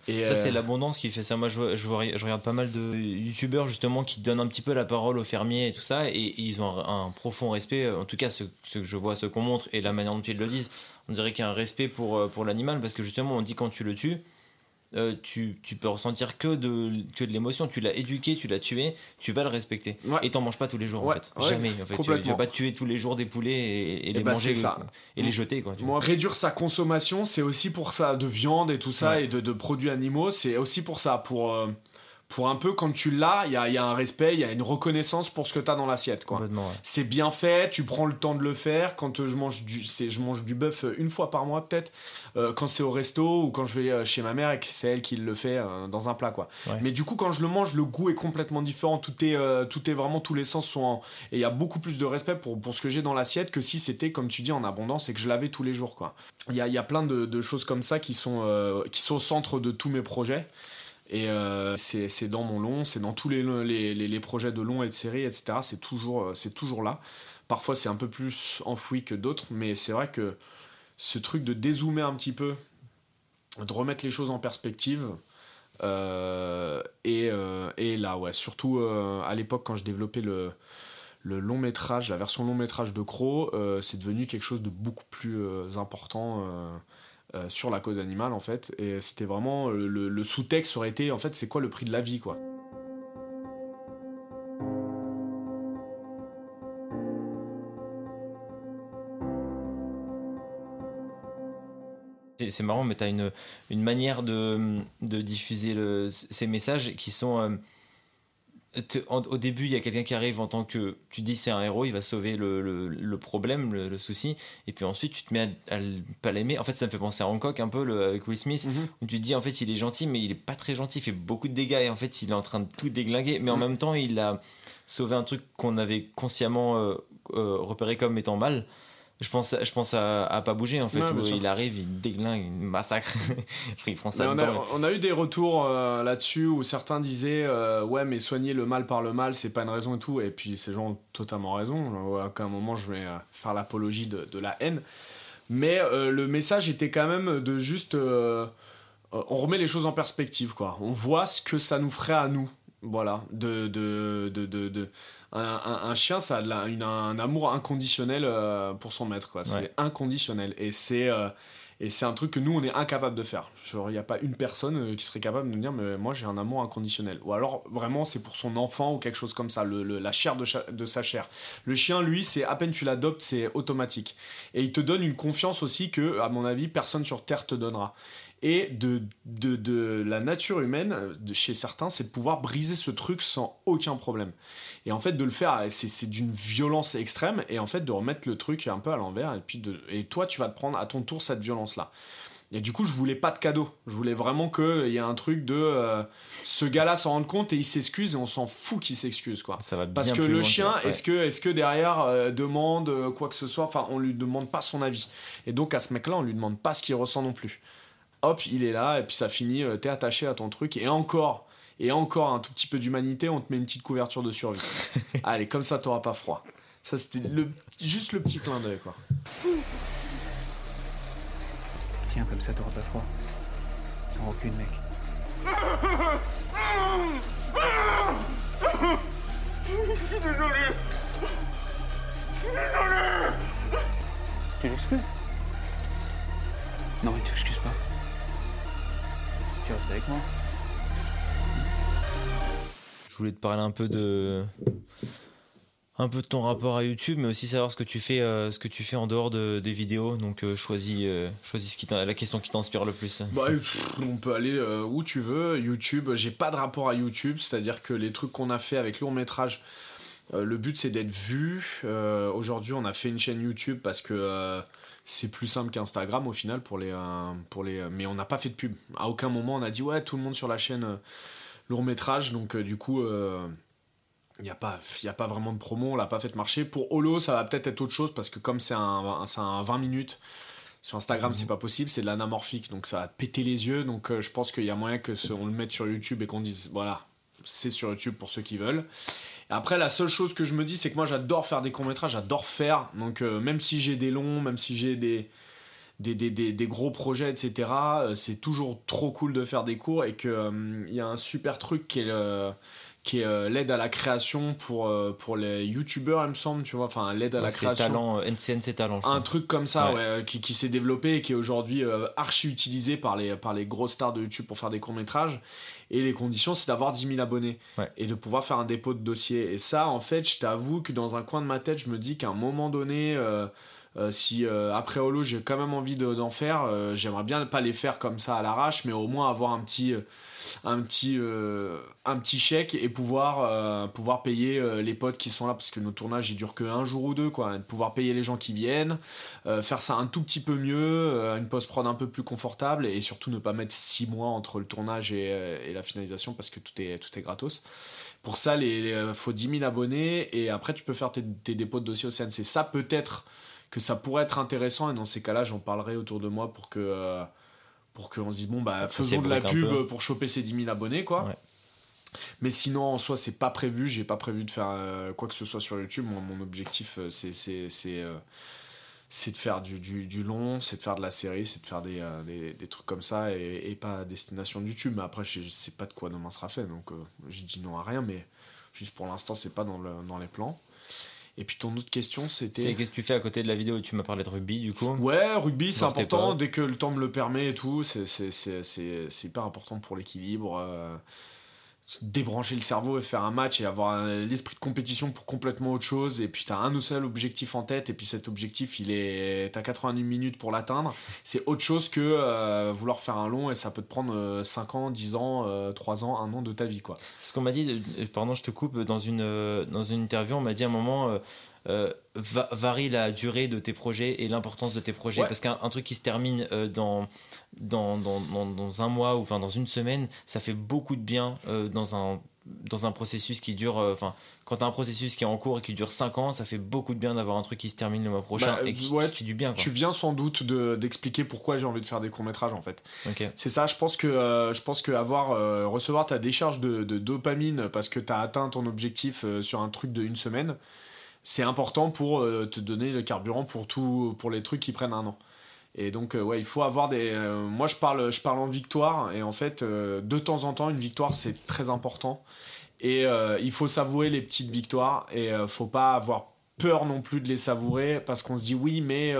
Et ça, c'est euh, l'abondance qui fait ça. Moi, je, je, regarde pas mal de youtubeurs justement qui donnent un petit peu la parole aux fermiers et tout ça, et, ils ont un, profond respect. En tout cas, ce, ce que je vois, ce qu'on montre et la manière dont ils le disent, on dirait qu'il y a un respect pour, euh, pour l'animal parce que justement, on dit quand tu le tues, euh, tu, tu, peux ressentir que de, que de l'émotion. Tu l'as éduqué, tu l'as tué, tu vas le respecter. Et t'en manges pas tous les jours en fait. Jamais en fait. Tu, vas pas tuer tous les jours des poulets et, et, les bah, manger et les jeter. Quoi, Moi, réduire sa consommation, c'est aussi pour ça, de viande et tout ça, et de, de, produits animaux, c'est aussi pour ça, pour. Euh, pour un peu quand tu l'as, il y a, un respect, il y a une reconnaissance pour ce que tu as dans l'assiette. quoi. C'est bien fait, tu prends le temps de le faire. Quand euh, je mange du, je mange du bœuf euh, une fois par mois peut-être, euh, quand c'est au resto ou quand je vais chez ma mère et que c'est elle qui le fait dans un plat. quoi. Mais du coup, quand je le mange, le goût est complètement différent. Tout est, tout est vraiment, tous les sens sont en... Et il y a beaucoup plus de respect pour, pour ce que j'ai dans l'assiette que si c'était, comme tu dis, en abondance et que je l'avais tous les jours. quoi. Il y a, y a plein de, de, choses comme ça qui sont, qui sont au centre de tous mes projets. Et euh, c'est dans mon long, c'est dans tous les, projets de long et de série, etc. C'est toujours, euh, là. Parfois, c'est un peu plus enfoui que d'autres, mais c'est vrai que ce truc de dézoomer un petit peu, de remettre les choses en perspective, euh, et, et, là, ouais, surtout à l'époque quand je développais le, le long métrage, la version long métrage de Crow, c'est devenu quelque chose de beaucoup plus important euh, sur la cause animale en fait. Et c'était vraiment euh, le, sous-texte aurait été en fait c'est quoi le prix de la vie quoi. C'est marrant, mais tu as une, manière de, diffuser ces messages qui sont euh, au début, il y a quelqu'un qui arrive en tant que tu dis c'est un héros, il va sauver le, le, problème, le, souci, et puis ensuite tu te mets à, ne pas l'aimer. En fait, ça me fait penser à Hancock un peu avec Will Smith, mhm. où tu te dis en fait il est gentil, mais il est pas très gentil, il fait beaucoup de dégâts et en fait il est en train de tout déglinguer, mais en mhm. même temps il a sauvé un truc qu'on avait consciemment euh, euh, repéré comme étant mal je pense, je pense à, pas bouger en fait, où il arrive, il déglingue, il massacre. il prend ça on, a, on, a, eu des retours euh, là-dessus où certains disaient euh, ouais mais soigner le mal par le mal c'est pas une raison et tout et puis ces gens ont totalement raison. À un moment je vais euh, faire l'apologie de, de, la haine, mais le message était quand même de juste on remet les choses en perspective quoi. On voit ce que ça nous ferait à nous. Voilà, de, de, de, de un, chien, ça a un amour inconditionnel euh, pour son maître. C'est inconditionnel. Et c'est euh, et c'est un truc que nous, on est incapable de faire. il n'y a pas une personne euh, qui serait capable de nous dire, mais moi, j'ai un amour inconditionnel. Ou alors, vraiment, c'est pour son enfant ou quelque chose comme ça, le, la chair de, de, sa chair. Le chien, lui, c'est à peine tu l'adoptes, c'est automatique. Et il te donne une confiance aussi que, à mon avis, personne sur Terre te donnera et de, de, de, la nature humaine, de chez certains, c'est de pouvoir briser ce truc sans aucun problème. Et en fait, de le faire, c'est d'une violence extrême, et en fait, de remettre le truc un peu à l'envers, et puis de, et toi, tu vas te prendre à ton tour cette violence-là. Et du coup, je voulais pas de cadeau. Je voulais vraiment qu'il y ait un truc de euh, ce gars-là s'en rende compte et il s'excuse et on s'en fout qu'il s'excuse quoi. Ça va Parce que le chien, est-ce que est-ce que derrière euh, demande euh, quoi que ce soit, enfin on lui demande pas son avis. Et donc à ce mec-là, on lui demande pas ce qu'il ressent non plus. Hop, il est là, et puis ça finit, t'es attaché à ton truc, et encore, et encore un tout petit peu d'humanité, on te met une petite couverture de survie. Allez, comme ça, t'auras pas froid. Ça, c'était le, juste le petit clin d'œil, quoi. Tiens, comme ça, t'auras pas froid. Sans aucune, mec. Je suis désolé. Je suis désolé. Tu l'excuses Non, il t'excuse pas. Avec moi Je voulais te parler un peu de un peu de ton rapport à YouTube, mais aussi savoir ce que tu fais, euh, ce que tu fais en dehors des vidéos. Donc euh, choisis, euh, choisis ce qui la question qui t'inspire le plus. Bah, on peut aller où tu veux. YouTube, j'ai pas de rapport à YouTube, c'est-à-dire que les trucs qu'on a fait avec long métrage, le but c'est d'être vu. Aujourd'hui, on a fait une chaîne YouTube parce que c'est plus simple qu'Instagram au final pour les, pour les. Mais on n'a pas fait de pub. À aucun moment on a dit ouais tout le monde sur la chaîne long métrage. Donc du coup il n'y a, pas, y a pas vraiment de promo, on l'a pas fait marcher. Pour Holo, ça va peut-être être autre chose parce que comme c'est un, un 20 minutes, sur Instagram, c'est mhm. pas possible, c'est de l'anamorphique, donc ça va péter les yeux. Donc euh, je pense qu'il y a moyen que on le mette sur YouTube et qu'on dise voilà, c'est sur YouTube pour ceux qui veulent. Après, la seule chose que je me dis, c'est que moi j'adore faire des courts-métrages, j'adore faire. Donc euh, même si j'ai des longs, même si j'ai des des, des, gros projets, etc., euh, c'est toujours trop cool de faire des cours et qu'il il y a un super truc qui est le qui est euh, l'aide à la création pour, euh, pour les youtubeurs, il me semble, tu vois, enfin l'aide à la création. Talent, NCNC Talent. Un truc comme ça, ouais. qui, qui s'est développé et qui est aujourd'hui euh, archi utilisé par les, par les grosses stars de YouTube pour faire des courts-métrages. Et les conditions, c'est d'avoir 10 000 abonnés et de pouvoir faire un dépôt de dossier. Et ça, en fait, je t'avoue que dans un coin de ma tête, je me dis qu'à un moment donné, si après Holo, j'ai quand même envie d'en faire, j'aimerais bien pas les faire comme ça à l'arrache, mais au moins avoir un petit un petit, euh, un petit chèque et pouvoir, euh, pouvoir payer euh, les potes qui sont là parce que nos tournages ils durent que un jour ou deux quoi. pouvoir payer les gens qui viennent, faire ça un tout petit peu mieux, une post prod un peu plus confortable et surtout ne pas mettre six mois entre le tournage et, la finalisation parce que tout est, tout est gratos. Pour ça, il faut 10 000 abonnés et après tu peux faire tes, tes dépôts de dossier au CNC. Ça peut-être que ça pourrait être intéressant et dans ces cas-là j'en parlerai autour de moi pour que pour qu'on se dise bon bah faisons de la pub pour choper ces 10 000 abonnés quoi. Mais sinon en soi c'est pas prévu, j'ai pas prévu de faire euh, quoi que ce soit sur YouTube. mon objectif euh, c'est c'est euh, c'est de faire du, du, long, c'est de faire de la série, c'est de faire des, des, des, trucs comme ça et, pas à destination de YouTube. Mais après, je, sais pas de quoi demain sera fait, donc je dis non à rien, mais juste pour l'instant, c'est pas dans, le, dans les plans. Et puis ton autre question, c'était. Qu'est-ce que tu fais à côté de la vidéo? Tu m'as parlé de rugby, du coup Ouais, rugby, c'est important. Dès que le temps me le permet et tout, c'est hyper important pour l'équilibre. Débrancher le cerveau et faire un match et avoir l'esprit de compétition pour complètement autre chose. Et puis tu as un seul objectif en tête et puis cet objectif il est t'as 90 minutes pour l'atteindre. C'est autre chose que euh, vouloir faire un long et ça peut te prendre 5 euh, ans 10 ans 3 euh, ans 1 an de ta vie quoi. Ce qu'on m'a dit pardon je te coupe dans une dans une interview on m'a dit à un moment euh, varie la durée de tes projets et l'importance de tes projets. Parce qu'un truc qui se termine euh, dans, dans, dans, dans, un mois ou enfin, dans une semaine, ça fait beaucoup de bien euh, dans, un, dans un processus qui dure. Enfin, quand tu as un processus qui est en cours et qui dure 5 ans, ça fait beaucoup de bien d'avoir un truc qui se termine le mois prochain bah, et qui, fait du bien. Tu viens sans doute d'expliquer pourquoi j'ai envie de faire des courts-métrages en fait. C'est ça, je pense que, je pense que avoir, recevoir ta décharge de, de dopamine parce que tu as atteint ton objectif sur un truc de une semaine c'est important pour euh, te donner le carburant pour tout, pour les trucs qui prennent un an. Et donc, euh, ouais, il faut avoir des. Euh, moi, je parle, je parle en victoire, et en fait, de temps en temps, une victoire, c'est très important. Et il faut savourer les petites victoires, et faut pas avoir peur non plus de les savourer, parce qu'on se dit oui, mais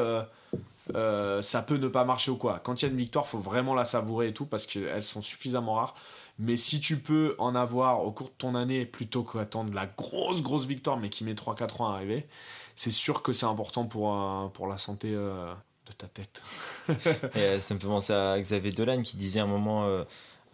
ça peut ne pas marcher ou quoi. Quand il y a une victoire, faut vraiment la savourer et tout, parce qu'elles sont suffisamment rares. Mais si tu peux en avoir au cours de ton année plutôt qu'attendre la grosse, grosse victoire, mais qui met 3-4 ans à arriver, c'est sûr que c'est important pour, pour la santé euh, de ta tête. Et, euh, ça me fait penser à Xavier Dolan qui disait à un moment.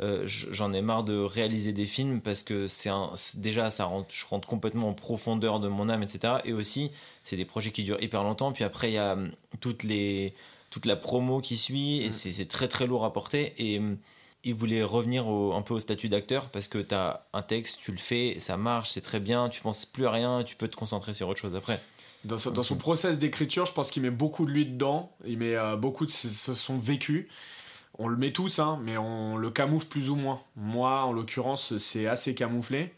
Euh, j'en ai marre de réaliser des films parce que c'est déjà ça rentre, je rentre complètement en profondeur de mon âme etc et aussi c'est des projets qui durent hyper longtemps puis après il y a hum, toutes les toute la promo qui suit et mm. c'est très très lourd à porter et hum, il voulait revenir un peu au statut d'acteur parce que tu as un texte, tu le fais, ça marche, c'est très bien, tu penses plus à rien, tu peux te concentrer sur autre chose après. Dans, son, process d'écriture, je pense qu'il met beaucoup de lui dedans, il met euh, beaucoup de son vécu. on le met tous, hein, mais on le camoufle plus ou moins. Moi, en l'occurrence, c'est assez camouflé,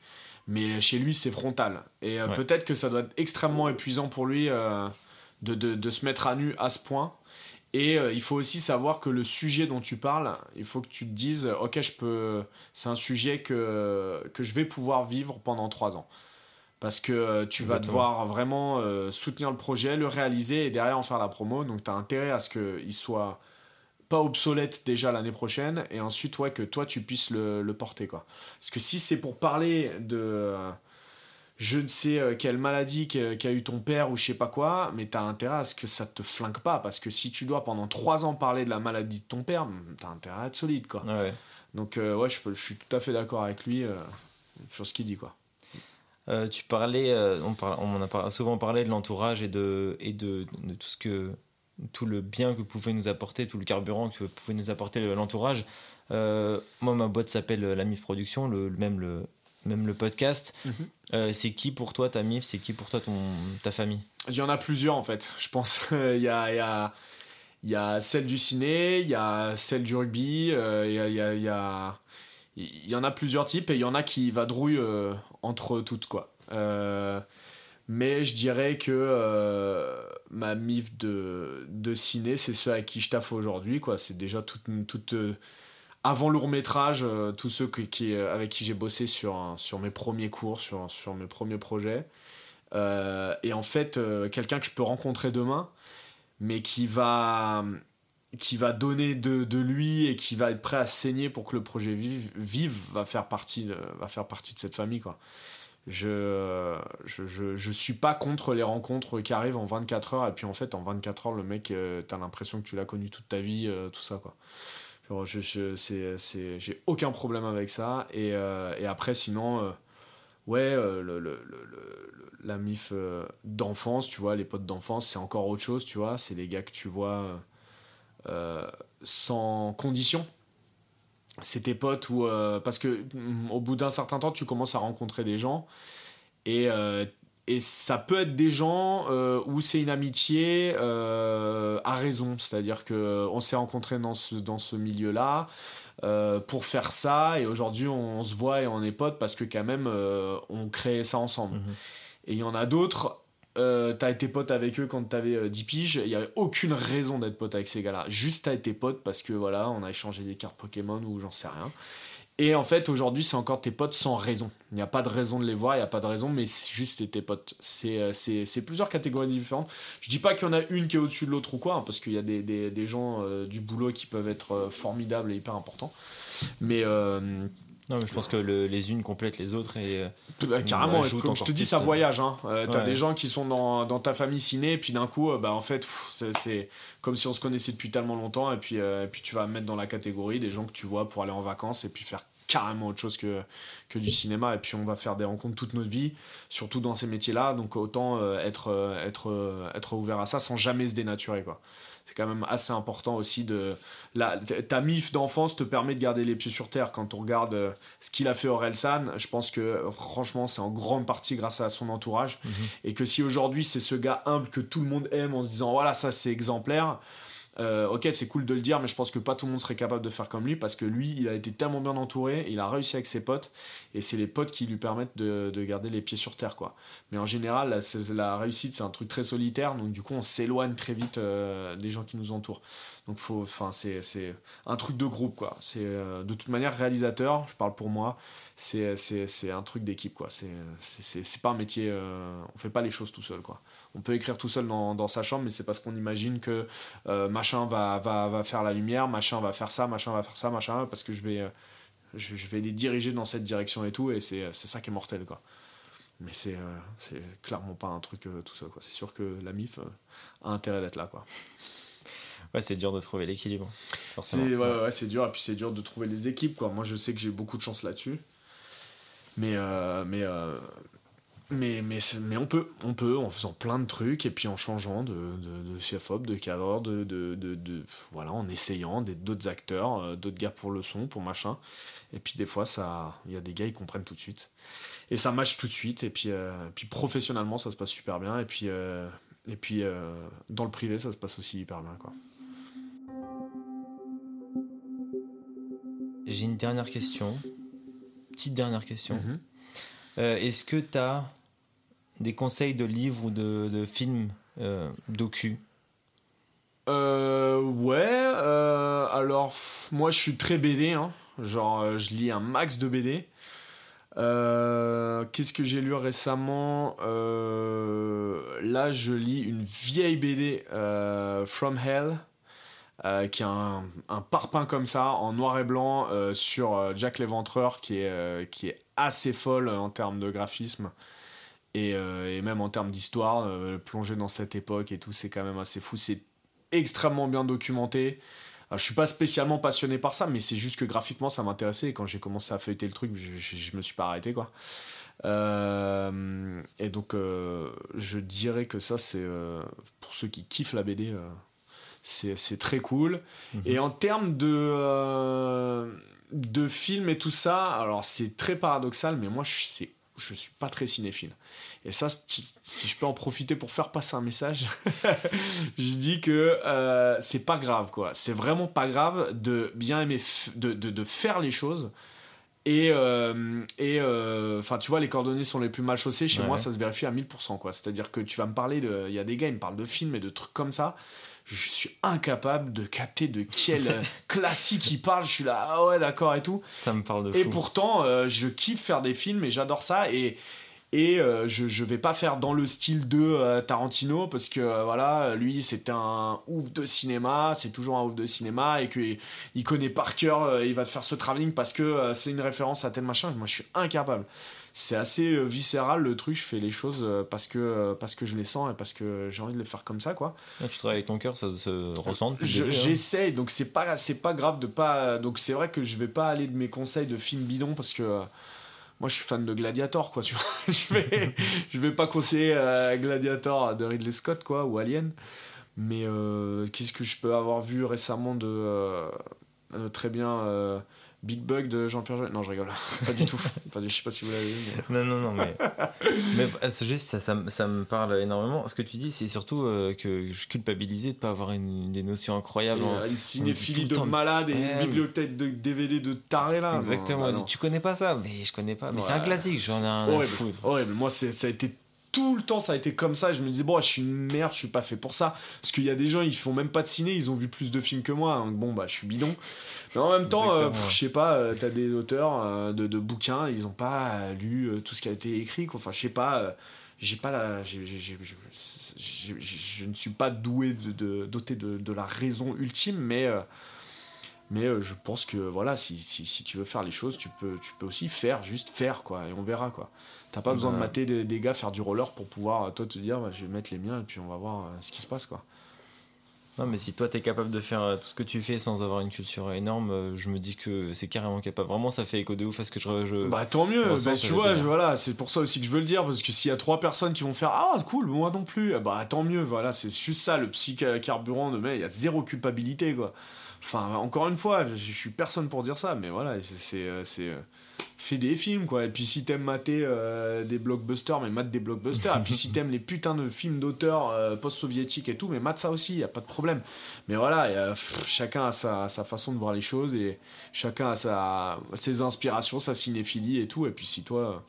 mais chez lui, c'est frontal. Et peut-être que ça doit être extrêmement épuisant pour lui de, de, se mettre à nu à ce point. Et euh, il faut aussi savoir que le sujet dont tu parles, il faut que tu te dises, ok, je peux, c'est un sujet que, que je vais pouvoir vivre pendant trois ans. Parce que euh, tu vas devoir vraiment euh, soutenir le projet, le réaliser et derrière en faire la promo. Donc tu as intérêt à ce qu'il soit pas obsolète déjà l'année prochaine et ensuite ouais, que toi tu puisses le, le porter. Quoi. Parce que si c'est pour parler de je ne sais euh, quelle maladie qu'a eu ton père ou je sais pas quoi, mais tu as intérêt à ce que ça te flingue pas, parce que si tu dois pendant trois ans parler de la maladie de ton père, hmm, tu as intérêt à être solide, quoi. Donc euh, ouais, je, je, suis tout à fait d'accord avec lui euh, sur ce qu'il dit, quoi. tu parlais, on, on, a souvent parlé de l'entourage et de et de, tout ce que tout le bien que pouvait nous apporter, tout le carburant que pouvait nous apporter l'entourage. moi, ma boîte s'appelle la MIF Production, le, même le même le podcast. Mhm. Euh, c'est qui pour toi ta MIF? C'est qui pour toi ton, ta famille? Il y en a plusieurs en fait. Je pense il y a, y, a, y a celle du ciné, il y a celle du rugby, euh, il y, a, y, a, il y en a plusieurs types et il y en a qui vadrouillent euh, entre toutes quoi. mais je dirais que ma MIF de, de ciné, c'est ceux à qui je taffe aujourd'hui. quoi. C'est déjà toute, toute avant le métrage, euh, tous ceux qui, euh, avec qui j'ai bossé sur, sur mes premiers cours, sur, sur mes premiers projets. Euh, et en fait, quelqu'un que je peux rencontrer demain, mais qui va, qui va donner de, de, lui et qui va être prêt à saigner pour que le projet vive, vive va, faire partie de, va faire partie de cette famille. Quoi. Je, je, je, suis pas contre les rencontres qui arrivent en 24 heures, et puis en fait, en 24 heures, le mec, t'as l'impression que tu l'as connu toute ta vie, tout ça. quoi je, c'est, j'ai aucun problème avec ça. Et, euh, après, sinon, euh, ouais, euh, le, la MIF d'enfance, tu vois, les potes d'enfance, c'est encore autre chose, tu vois. C'est les gars que tu vois sans condition. C'est tes potes ou parce que mm, au bout d'un certain temps, tu commences à rencontrer des gens et et ça peut être des gens euh, où c'est une amitié euh, à raison, c'est-à-dire que euh, on s'est rencontrés dans ce, dans ce milieu-là pour faire ça, et aujourd'hui on, se voit et on est potes parce que quand même on crée ça ensemble. Mhm. Et il y en a d'autres, t'as été pote avec eux quand t'avais 10 piges, il n'y avait aucune raison d'être pote avec ces gars-là. Juste t'as été pote parce que voilà, on a échangé des cartes Pokémon ou j'en sais rien. Et en fait, aujourd'hui, c'est encore tes potes sans raison. Il n'y a pas de raison de les voir, il n'y a pas de raison, mais c'est juste tes potes. Euh, c'est plusieurs catégories différentes. Je dis pas qu'il y en a une qui est au-dessus de l'autre ou quoi, hein, parce qu'il y a des, des, des gens euh, du boulot qui peuvent être euh, formidables et hyper importants. Mais. Non, mais je pense que les unes complètent les autres et. Bah, carrément, comme je te dis, ça voyage. Hein. T'as des gens qui sont dans, dans ta famille ciné, et puis d'un coup, bah, en fait, c'est comme si on se connaissait depuis tellement longtemps, et puis, et puis tu vas mettre dans la catégorie des gens que tu vois pour aller en vacances et puis faire carrément autre chose que, que du cinéma. Et puis on va faire des rencontres toute notre vie, surtout dans ces métiers-là. Donc autant euh, être, euh, être, euh, être ouvert à ça sans jamais se dénaturer. quoi c'est quand même assez important aussi de la, ta mif d'enfance te permet de garder les pieds sur terre quand on regarde ce qu'il a fait Orelsan je pense que franchement c'est en grande partie grâce à son entourage mhm. et que si aujourd'hui c'est ce gars humble que tout le monde aime en se disant voilà ça c'est exemplaire euh, ok, c'est cool de le dire, mais je pense que pas tout le monde serait capable de faire comme lui parce que lui, il a été tellement bien entouré, il a réussi avec ses potes et c'est les potes qui lui permettent de, garder les pieds sur terre, quoi. Mais en général, la, réussite, c'est un truc très solitaire, donc du coup, on s'éloigne très vite euh, des gens qui nous entourent. Donc, c'est, un truc de groupe, quoi. Euh, de toute manière réalisateur, je parle pour moi, c'est, un truc d'équipe, quoi. C'est, c'est, pas un métier, on fait pas les choses tout seul, quoi on peut écrire tout seul dans, sa chambre, mais c'est parce qu'on imagine que euh, machin va, va, va, faire la lumière, machin va faire ça, machin va faire ça, machin, parce que je vais, euh, je, vais les diriger dans cette direction et tout, et c'est ça qui est mortel, quoi. Mais c'est euh, clairement pas un truc tout seul, quoi. C'est sûr que la MIF a intérêt d'être là, quoi. Ouais, c'est dur de trouver l'équilibre. Ouais, c'est dur, et puis c'est dur de trouver les équipes, quoi. Moi, je sais que j'ai beaucoup de chance là-dessus. Mais, mais, mais, mais, mais on peut, on peut, en faisant plein de trucs et puis en changeant de, de, de chef-op, de cadre, de, de, de, voilà, en essayant d'autres acteurs, euh, d'autres gars pour le son, pour machin. Et puis des fois, ça, il y a des gars, ils comprennent tout de suite. Et ça match tout de suite. Et puis, euh, puis professionnellement, ça se passe super bien. Et puis, euh, et puis dans le privé, ça se passe aussi hyper bien, quoi. j'ai une dernière question. Petite dernière question. Mhm. Euh, Est-ce que tu as des conseils de livres ou de, films euh, docu? Euh, ouais, euh, alors moi je suis très BD, hein. genre euh, je lis un max de BD. Qu'est-ce que j'ai lu récemment? Là je lis une vieille BD, From Hell, qui a un, parpaing comme ça, en noir et blanc, sur Jack l'Éventreur, qui est, qui est assez folle en termes de graphisme. Et, euh, et même en termes d'histoire, euh, plonger dans cette époque et tout, c'est quand même assez fou. C'est extrêmement bien documenté. Alors, je suis pas spécialement passionné par ça, mais c'est juste que graphiquement ça m'intéressait. Et quand j'ai commencé à feuilleter le truc, je, je, je me suis pas arrêté quoi. Euh, et donc je dirais que ça c'est pour ceux qui kiffent la BD, c'est très cool. Et en termes de de films et tout ça, alors c'est très paradoxal, mais moi c'est je suis pas très cinéphile. Et ça, si je peux en profiter pour faire passer un message, je dis que euh, c'est pas grave, quoi. C'est vraiment pas grave de bien aimer, de, de, de faire les choses. Et, euh, et euh, enfin, tu vois, les coordonnées sont les plus mal chaussées. Chez Ouais. moi, ça se vérifie à 1000%, quoi. C'est-à-dire que tu vas me parler de. Il y a des gars, ils me parlent de films et de trucs comme ça. Je suis incapable de capter de quel euh, classique ils parlent. Je suis là, ah ouais, d'accord et tout. Ça me parle de Et fou. pourtant, euh, je kiffe faire des films et j'adore ça. Et, et euh, je, je vais pas faire dans le style de euh, Tarantino parce que euh, voilà, lui c'est un ouf de cinéma, c'est toujours un ouf de cinéma et qu'il il connaît par cœur, il va te faire ce travelling parce que c'est une référence à tel machin. Moi je suis incapable. C'est assez euh, viscéral le truc, je fais les choses euh, parce que, euh, parce que je les sens et parce que j'ai envie de les faire comme ça quoi. Ah, tu travailles avec ton cœur, ça se ressent. Je- hein. J'essaye, donc c'est pas c'est pas grave de pas. Donc c'est vrai que je vais pas aller de mes conseils de films bidons parce que moi je suis fan de Gladiator quoi. Tu vois, je vais je vais pas conseiller euh, Gladiator de Ridley Scott quoi ou Alien. Mais euh, qu'est-ce que je peux avoir vu récemment de euh, très bien Big Bug de Jean-Pierre Jeunet Non, je rigole. pas du tout. Pas du- je sais pas si vous l'avez vu. mais- Non, non, non, mais. mais euh, c'est juste, ça, ça, me- ça me parle énormément. Ce que tu dis, c'est surtout euh, que je culpabilisais de pas avoir une, des notions incroyables. Et, en- euh, une cinéphilie de temps. malade et Ouais, une bibliothèque de DVD de taré là. Non, Exactement. bah non. tu connais pas ça, mais je connais pas. Mais c'est un classique, j'en ai à horrible. foutre. horrible. Moi, ça a été tout le temps, ça a été comme ça. Je me disais, bon, je suis une merde, je suis pas fait pour ça. Parce qu'il y a des gens, ils font même pas de ciné, ils ont vu plus de films que moi. Donc bon, bah, je suis bidon. Mais en même temps, euh, je sais pas, euh, t'as des auteurs euh, de, de bouquins, ils ont pas euh, lu euh, tout ce qui a été écrit. quoi. Enfin, je sais pas, j'ai pas la. j'ai- j'ai- j'ai- j'ai- j'ai- je ne suis pas doué de, de- doté de, de la raison ultime, mais. Mais euh, je pense que voilà, si, si, si tu veux faire les choses, tu peux, tu peux aussi faire, juste faire, quoi, et on verra, quoi. T'as pas besoin de mater des, des gars faire du roller pour pouvoir, euh, toi, te dire, bah, je vais mettre les miens, et puis on va voir euh, ce qui se passe, quoi. Non, mais si toi t'es capable de faire tout ce que tu fais sans avoir une culture énorme, je me dis que c'est carrément capable. Vraiment, ça fait écho de ouf à ce que je. je... Bah tant mieux, bah, tu vois, voilà, c'est pour ça aussi que je veux le dire, parce que s'il y a trois personnes qui vont faire Ah cool, moi non plus, bah tant mieux, voilà, c'est juste ça, le psy-carburant de mais il y a zéro culpabilité, quoi. Enfin, encore une fois, je, je suis personne pour dire ça, mais voilà, c'est. c'est, euh, euh, Fais des films, quoi. Et puis si t'aimes mater euh, des blockbusters, mais mate des blockbusters. et puis si t'aimes les putains de films d'auteurs post-soviétiques et tout, mais mate ça aussi, y a pas de problème. Mais voilà, chacun a sa, sa façon de voir les choses et chacun a sa, ses inspirations, sa cinéphilie et tout. Et puis si toi,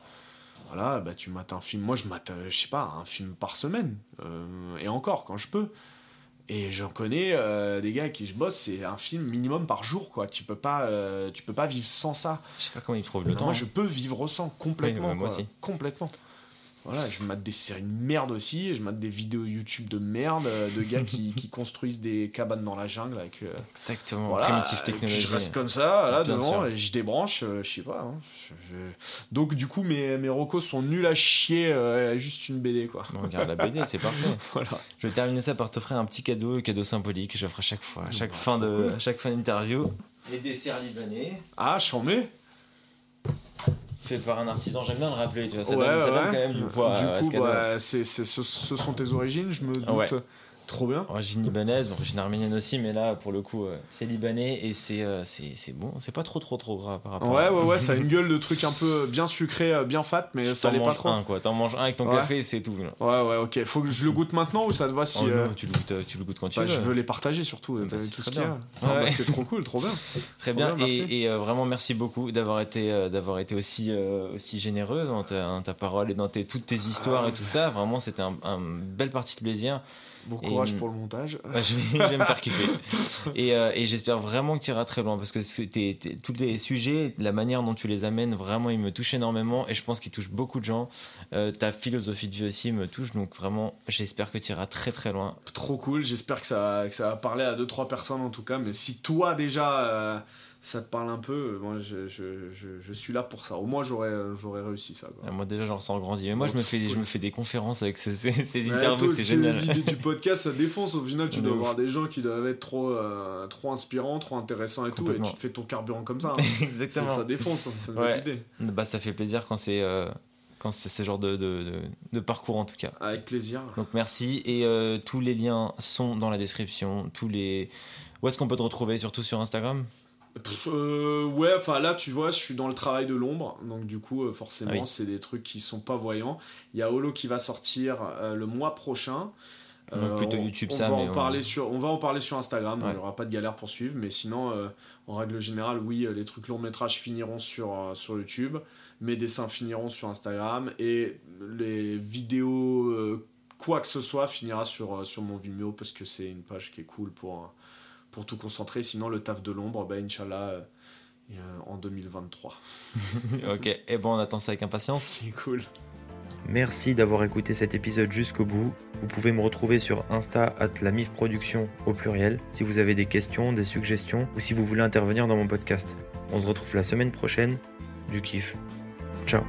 voilà, bah tu mates un film. Moi, je mate, je sais pas, un film par semaine. Et encore, quand je peux. Et j'en connais euh, des gars avec qui je bosse, c'est un film minimum par jour, quoi. Tu peux pas, euh, tu peux pas vivre sans ça. Je sais pas comment ils trouvent le Non, temps. moi, hein. je peux vivre sans complètement. Oui, moi quoi. aussi. Complètement. Voilà, je mate des séries de merde aussi, je mate des vidéos YouTube de merde, euh, de gars qui, qui construisent des cabanes dans la jungle avec. euh, Exactement. voilà, Primitive et puis technologie. je reste comme ça, là, Bien devant, sûr. et je débranche, euh, je sais pas. hein. Je- je- Donc, du coup, mes, mes recos sont nuls à chier, euh, juste une BD, quoi. Bon, regarde la BD, c'est parfait. Voilà. Je vais terminer ça par t'offrir un petit cadeau, un cadeau symbolique que j'offre à chaque fois, à chaque Bah, fin de, cool. à chaque fin d'interview. Les desserts libanais, Ah, j'en mets fait par un artisan. J'aime bien le rappeler, tu vois. Ça, Ouais, donne, ça ouais, donne ouais. quand même du poids Du coup, bah, c'est, c'est- ce, ce sont tes origines, je me doute. Trop bien. Origine libanaise, origine arménienne aussi, mais là, pour le coup, euh, c'est libanais et c'est euh, c'est c'est bon. C'est pas trop, trop, trop gras par rapport Ouais, à... ouais, ouais, ça a une gueule de truc un peu bien sucré, euh, bien fat, mais Tu ça l'est pas trop. un, quoi. T'en manges un avec ton Ouais. café et c'est tout. là. Ouais, ouais, ok. Faut que je le goûte maintenant ou ça te va si. Oh euh, non, tu le goûtes, euh, tu le goûtes quand tu bah, veux. je veux les partager surtout, Bah, tout ce qu'il y a. Ah, bah, c'est trop cool, trop bien. Très Trop bien, et, et, euh, vraiment merci beaucoup d'avoir été, euh, d'avoir été aussi, euh, aussi généreux dans ta, dans ta parole et dans tes, toutes tes histoires Ah. et tout ça. Vraiment, c'était un, un belle partie de plaisir. Bon Et, courage hum, pour le montage. Je, vais, je vais me faire kiffer. Et, euh, et j'espère vraiment que tu iras très loin parce que c'est- t'es- t'es- tous les sujets, la manière dont tu les amènes, vraiment, ils me touchent énormément et je pense qu'ils touchent beaucoup de gens. Euh, ta philosophie de vie aussi me touche, donc vraiment, j'espère que tu iras très très loin. Trop cool, j'espère que ça, que ça va parler à 2-3 personnes en tout cas, mais si toi déjà euh, ça te parle un peu, euh, moi je, je, je, je suis là pour ça. Au moins j'aurais euh, j'aurais réussi ça. quoi. Euh, Moi déjà, j'en ressens grandi. Mais moi, je me fais, je me fais des conférences avec ces, ces, ces interviews, c'est génial. L'idée du podcast, ça défonce. Au final, tu dois avoir des gens qui doivent être trop, euh, trop inspirants, trop intéressants et tout, et tu te fais ton carburant comme ça. hein. Exactement. ça défonce, hein, c'est une Ouais. bonne idée. Bah, ça fait plaisir quand c'est euh, quand c'est ce genre de, de, de, de parcours en tout cas. Avec plaisir. Donc merci et euh, tous les liens sont dans la description. Tous les où est-ce qu'on peut te retrouver surtout sur Instagram? Pff, euh, ouais, enfin là, tu vois, je suis dans le travail de l'ombre, donc du coup, euh, forcément, Ah oui. c'est des trucs qui sont pas voyants. Il y a Holo qui va sortir euh, le mois prochain. Plutôt on- YouTube, on ça, Va mais en parler sur, on va en parler sur Instagram, Ouais. il n'y aura pas de galère pour suivre, mais sinon, en règle générale, oui, les trucs long métrages finiront sur, sur YouTube, mes dessins finiront sur Instagram, et les vidéos, quoi que ce soit, finira sur, sur mon Vimeo, parce que c'est une page qui est cool pour, pour tout concentrer. Sinon, le taf de l'ombre, bah, Inch'Allah, euh, euh, en 2023. Ok, et bon on attend ça avec impatience. C'est cool. Merci d'avoir écouté cet épisode jusqu'au bout. Vous pouvez me retrouver sur Insta at la MIF Production au pluriel si vous avez des questions, des suggestions ou si vous voulez intervenir dans mon podcast. On se retrouve la semaine prochaine. Du kiff. Ciao.